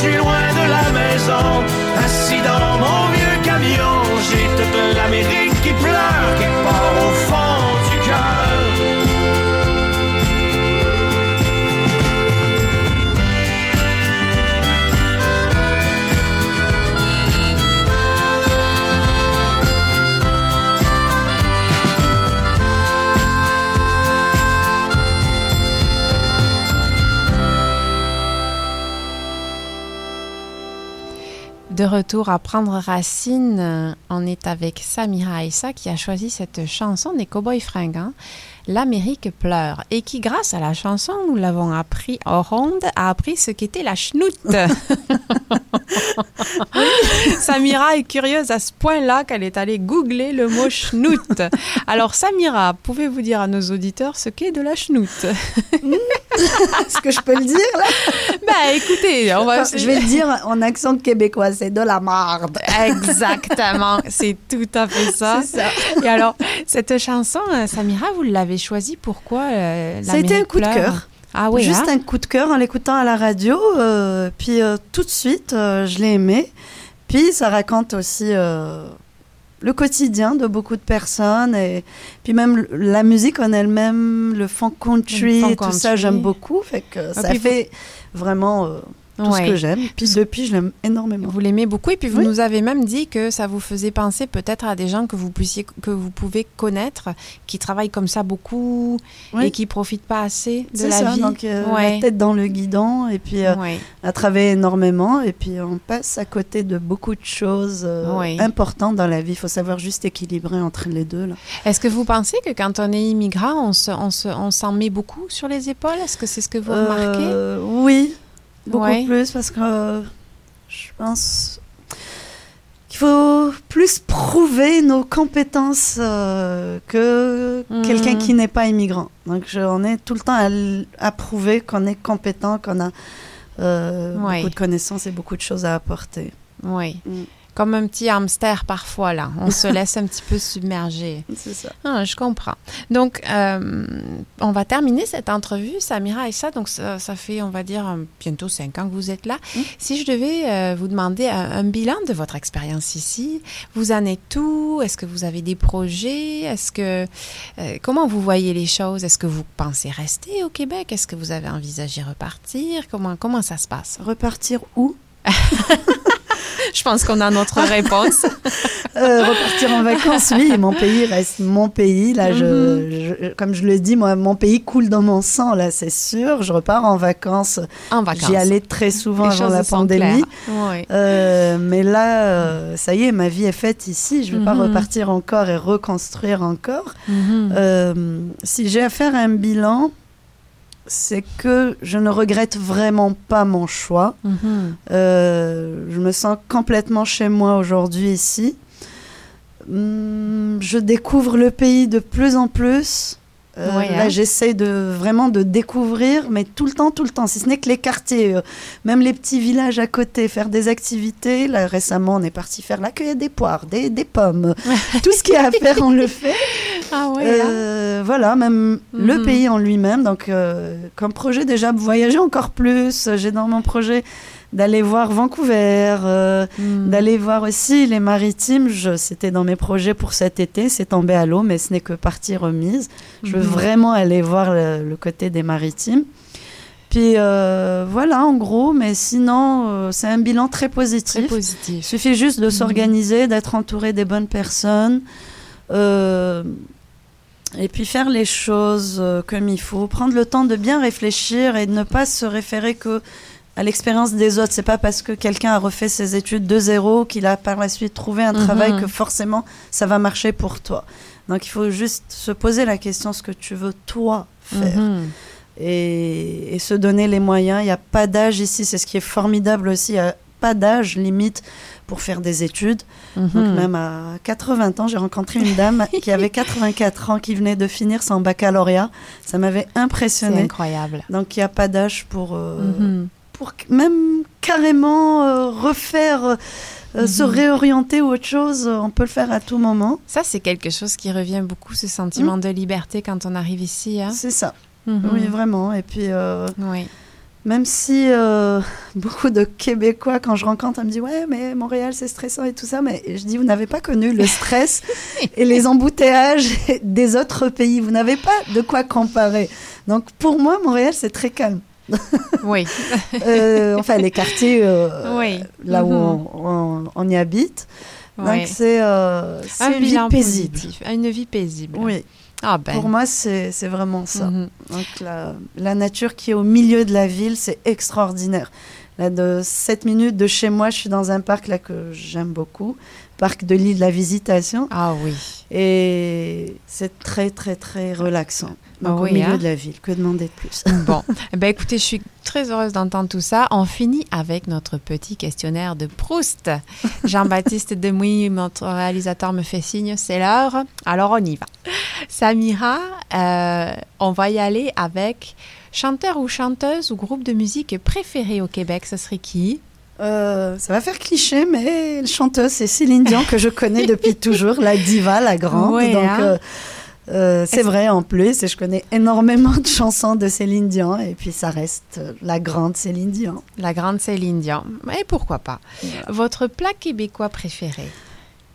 suis loin de la maison, assis dans mon retour à prendre racine. On est avec Samira Aissa qui a choisi cette chanson des Cowboys fringants, L'Amérique pleure, et qui, grâce à la chanson, nous l'avons appris en ronde, a appris ce qu'était la schnoute. Samira est curieuse à ce point-là qu'elle est allée googler le mot schnoute. Alors, Samira, pouvez-vous dire à nos auditeurs ce qu'est de la schnoute Est-ce que je peux le dire là? Ben écoutez, on va. Je vais le dire en accent québécois, c'est de la marde. Exactement, c'est tout à fait ça. Ça. Et alors, cette chanson, Samira, vous l'avez choisie pourquoi euh, Ça a été un coup de cœur. Ah oui, Juste hein? un coup de cœur en l'écoutant à la radio. euh, puis euh, tout de suite, euh, je l'ai aimé. Puis ça raconte aussi le quotidien de beaucoup de personnes. Et puis même la musique en elle-même, le funk country, Le funk tout ça, j'aime beaucoup. Fait que ça puis vous- fait vraiment tout Ouais. ce que j'aime. Puis depuis, je l'aime énormément. Vous l'aimez beaucoup et puis vous Oui. nous avez même dit que ça vous faisait penser peut-être à des gens que vous puissiez que vous pouvez connaître qui travaillent comme ça beaucoup Oui. et qui profitent pas assez de la ça, vie. donc euh, Ouais. la tête dans le guidon et puis euh, Ouais. à travailler énormément et puis on passe à côté de beaucoup de choses euh, importantes dans la vie. Il faut savoir juste équilibrer entre les deux. Est-ce que vous pensez que quand on est immigrant, on se, on se, on s'en met beaucoup sur les épaules? Est-ce que c'est ce que vous remarquez? Euh, Oui, beaucoup Ouais. plus parce que euh, je pense qu'il faut plus prouver nos compétences euh, que Mhm. quelqu'un qui n'est pas immigrant. Donc je- on est tout le temps à, prouver qu'on est compétent, qu'on a euh, Ouais. beaucoup de connaissances et beaucoup de choses à apporter. Oui. Mm. Comme un petit hamster parfois, là. On se laisse un petit peu submerger. C'est ça. Ah, je comprends. Donc, euh, on va terminer cette entrevue, Samira et ça. Donc, ça, ça fait, on va dire, euh, bientôt cinq ans que vous êtes là. Si je devais euh, vous demander un, un bilan de votre expérience ici, vous en êtes où? Est-ce que vous avez des projets? Est-ce que euh, comment vous voyez les choses? Est-ce que vous pensez rester au Québec? Est-ce que vous avez envisagé repartir? Comment comment ça se passe? Repartir où? Je pense qu'on a notre réponse. Euh, repartir en vacances, oui, mon pays reste mon pays. Là, je, je- comme je le dis, moi, mon pays coule dans mon sang, là, c'est sûr. Je repars en vacances. En vacances. J'y allais très souvent Les avant la pandémie. Oui. Euh, mais là, euh, ça y est, ma vie est faite ici. Je ne vais pas Mhm. repartir encore et reconstruire encore. Mhm. Si j'ai à faire un bilan, c'est que je ne regrette vraiment pas mon choix. Mhm. Euh, je me sens complètement chez moi aujourd'hui ici. Hum, je découvre le pays de plus en plus. Euh, Ouais, là, hein. j'essaie de vraiment de découvrir, mais tout le temps, tout le temps. Si ce n'est que les quartiers, euh, même les petits villages à côté, faire des activités. Là, récemment, on est parti faire la cueillette des poires, des, des pommes. tout ce qu'il y a à faire, on le fait. Ah ouais. Euh, voilà, même le Mhm. pays en lui-même. Donc, euh, comme projet, déjà, voyager encore plus. J'ai dans mon projet d'aller voir Vancouver, euh, Mhm. d'aller voir aussi les maritimes. C'était dans mes projets pour cet été. C'est tombé à l'eau, mais ce n'est que partie remise. Je veux Mhm. vraiment aller voir le, le côté des maritimes. Puis euh, voilà, en gros, mais sinon, euh, c'est un bilan très positif. Très positif. Il suffit juste de s'organiser, d'être entouré des bonnes personnes. Et puis faire les choses euh, comme il faut, prendre le temps de bien réfléchir et de ne pas se référer que à l'expérience des autres. C'est pas parce que quelqu'un a refait ses études de zéro qu'il a par la suite trouvé un Mhm. travail que forcément ça va marcher pour toi. Donc il faut juste se poser la question ce que tu veux toi faire Mhm. et, et se donner les moyens. Il n'y a pas d'âge ici, c'est ce qui est formidable aussi. Il n'y a pas d'âge limite pour faire des études. Donc Mhm. même à 80 ans, j'ai rencontré une dame qui avait 84 ans, qui venait de finir son baccalauréat. Ça m'avait C'est impressionné. incroyable. Donc il n'y a pas d'âge pour, euh, Mhm. pour même carrément euh, refaire, euh, euh, se Mhm. réorienter ou autre chose. euh, On peut le faire à tout moment. Ça, c'est quelque chose qui revient beaucoup, ce sentiment de liberté quand on arrive ici. Hein? C'est ça. Mhm. Oui, vraiment. Et puis, euh, Oui. Même si euh, beaucoup de Québécois, quand je rencontre, ils me disent Ouais, mais Montréal, c'est stressant et tout ça. Mais je dis Vous n'avez pas connu le stress et les embouteillages des autres pays. Vous n'avez pas de quoi comparer. Donc, pour moi, Montréal, c'est très calme. Oui. Euh, enfin, les quartiers euh, Oui. là où Mhm. on, on- on y habite. Donc, c'est c'est Un une vie paisible. positif, une vie paisible. Oui. Ah ben. Pour moi, c'est c'est vraiment ça. Mhm. Donc, la, la nature qui est au milieu de la ville, c'est extraordinaire. là, de 7 minutes de chez moi, je suis dans un parc là que j'aime beaucoup, parc de l'île de la Visitation. Ah oui. Et c'est très, très, très relaxant. Donc, Ah oui, au milieu hein. de la ville, que demander de plus? Bon, Eh ben écoutez, je suis très heureuse d'entendre tout ça. On finit avec notre petit questionnaire de Proust. Jean-Baptiste Demouy, notre réalisateur, me fait signe, c'est l'heure. Alors on y va. Samira, euh, on va y aller avec chanteur ou chanteuse ou groupe de musique préféré au Québec. Ce serait qui? Euh, ça va faire cliché, mais la chanteuse, c'est Céline Dion, que je connais depuis toujours, la diva, la grande. Ouais, Donc, hein. euh, euh, c'est vrai en plus, et je connais énormément de chansons de Céline Dion, et puis ça reste la grande Céline Dion. La grande Céline Dion. Et pourquoi pas? Votre plat québécois préféré?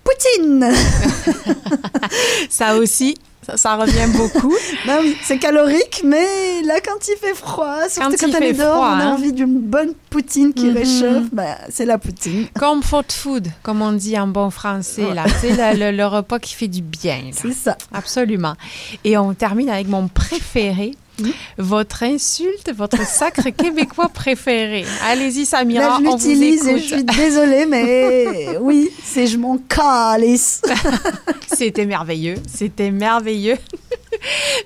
Poutine Ça aussi, ça, ça revient beaucoup. Ben oui, c'est calorique, mais là, quand il fait froid, surtout Quand quand, fait est dehors, froid, on a hein. envie d'une bonne poutine qui Mhm. réchauffe, ben, c'est la poutine. Comfort food, comme on dit en bon français, là. Le- le repas qui fait du bien. C'est ça. Absolument. Et on termine avec mon préféré. Hmm? Votre insulte, votre sacre québécois préféré. Allez-y, Samira, Là, je on vous l'utilise et je suis désolée, mais oui, c'est je m'en calisse. C'était merveilleux. C'était merveilleux.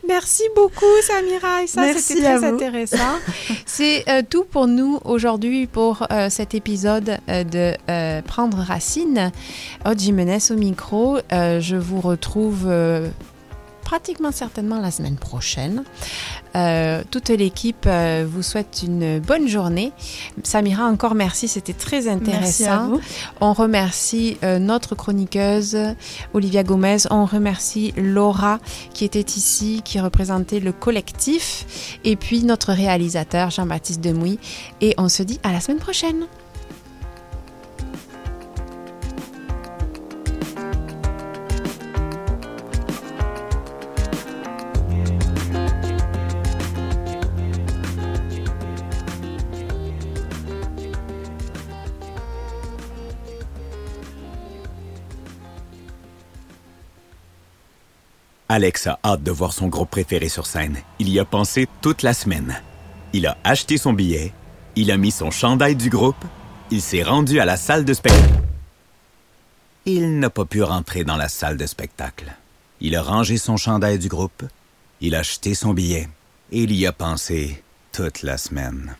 Merci beaucoup, Samira. Et ça, c'était très vous. intéressant. C'est euh, tout pour nous aujourd'hui pour euh, cet épisode euh, de Prendre Racine. Aude Jimenez au micro. Je vous retrouve pratiquement certainement la semaine prochaine. Euh, toute l'équipe euh, vous souhaite une bonne journée. Samira, encore merci, c'était très intéressant. Merci à vous. On remercie euh, notre chroniqueuse Olivia Gomez. On remercie Laura qui était ici, qui représentait le collectif. Et puis notre réalisateur Jean-Baptiste Demouy. Et on se dit à la semaine prochaine. Alex a hâte de voir son groupe préféré sur scène. Il y a pensé toute la semaine. Il a acheté son billet, il a mis son chandail du groupe, il s'est rendu à la salle de spectacle. Il n'a pas pu rentrer dans la salle de spectacle. Il a rangé son chandail du groupe, il a acheté son billet et il y a pensé toute la semaine.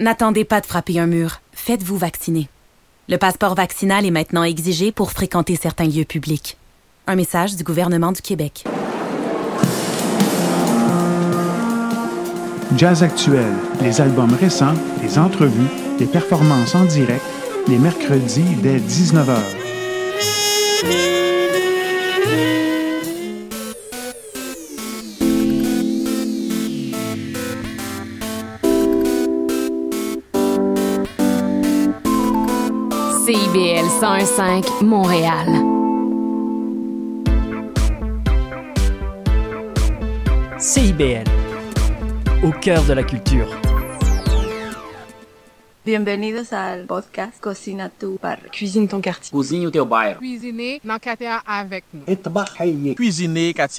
N'attendez pas de frapper un mur. Faites-vous vacciner. Le passeport vaccinal est maintenant exigé pour fréquenter certains lieux publics. Un message du gouvernement du Québec. Jazz actuel, les albums récents, les entrevues, les performances en direct, les mercredis dès 19h. CIBL 101.5 Montréal. CIBL, au cœur de la culture. Bienvenidos al podcast Cocina tu barrio. Cuisine ton quartier. Cozinhe o teu bairro. Cuisiner dans quartier avec nous. Cuisiner quartier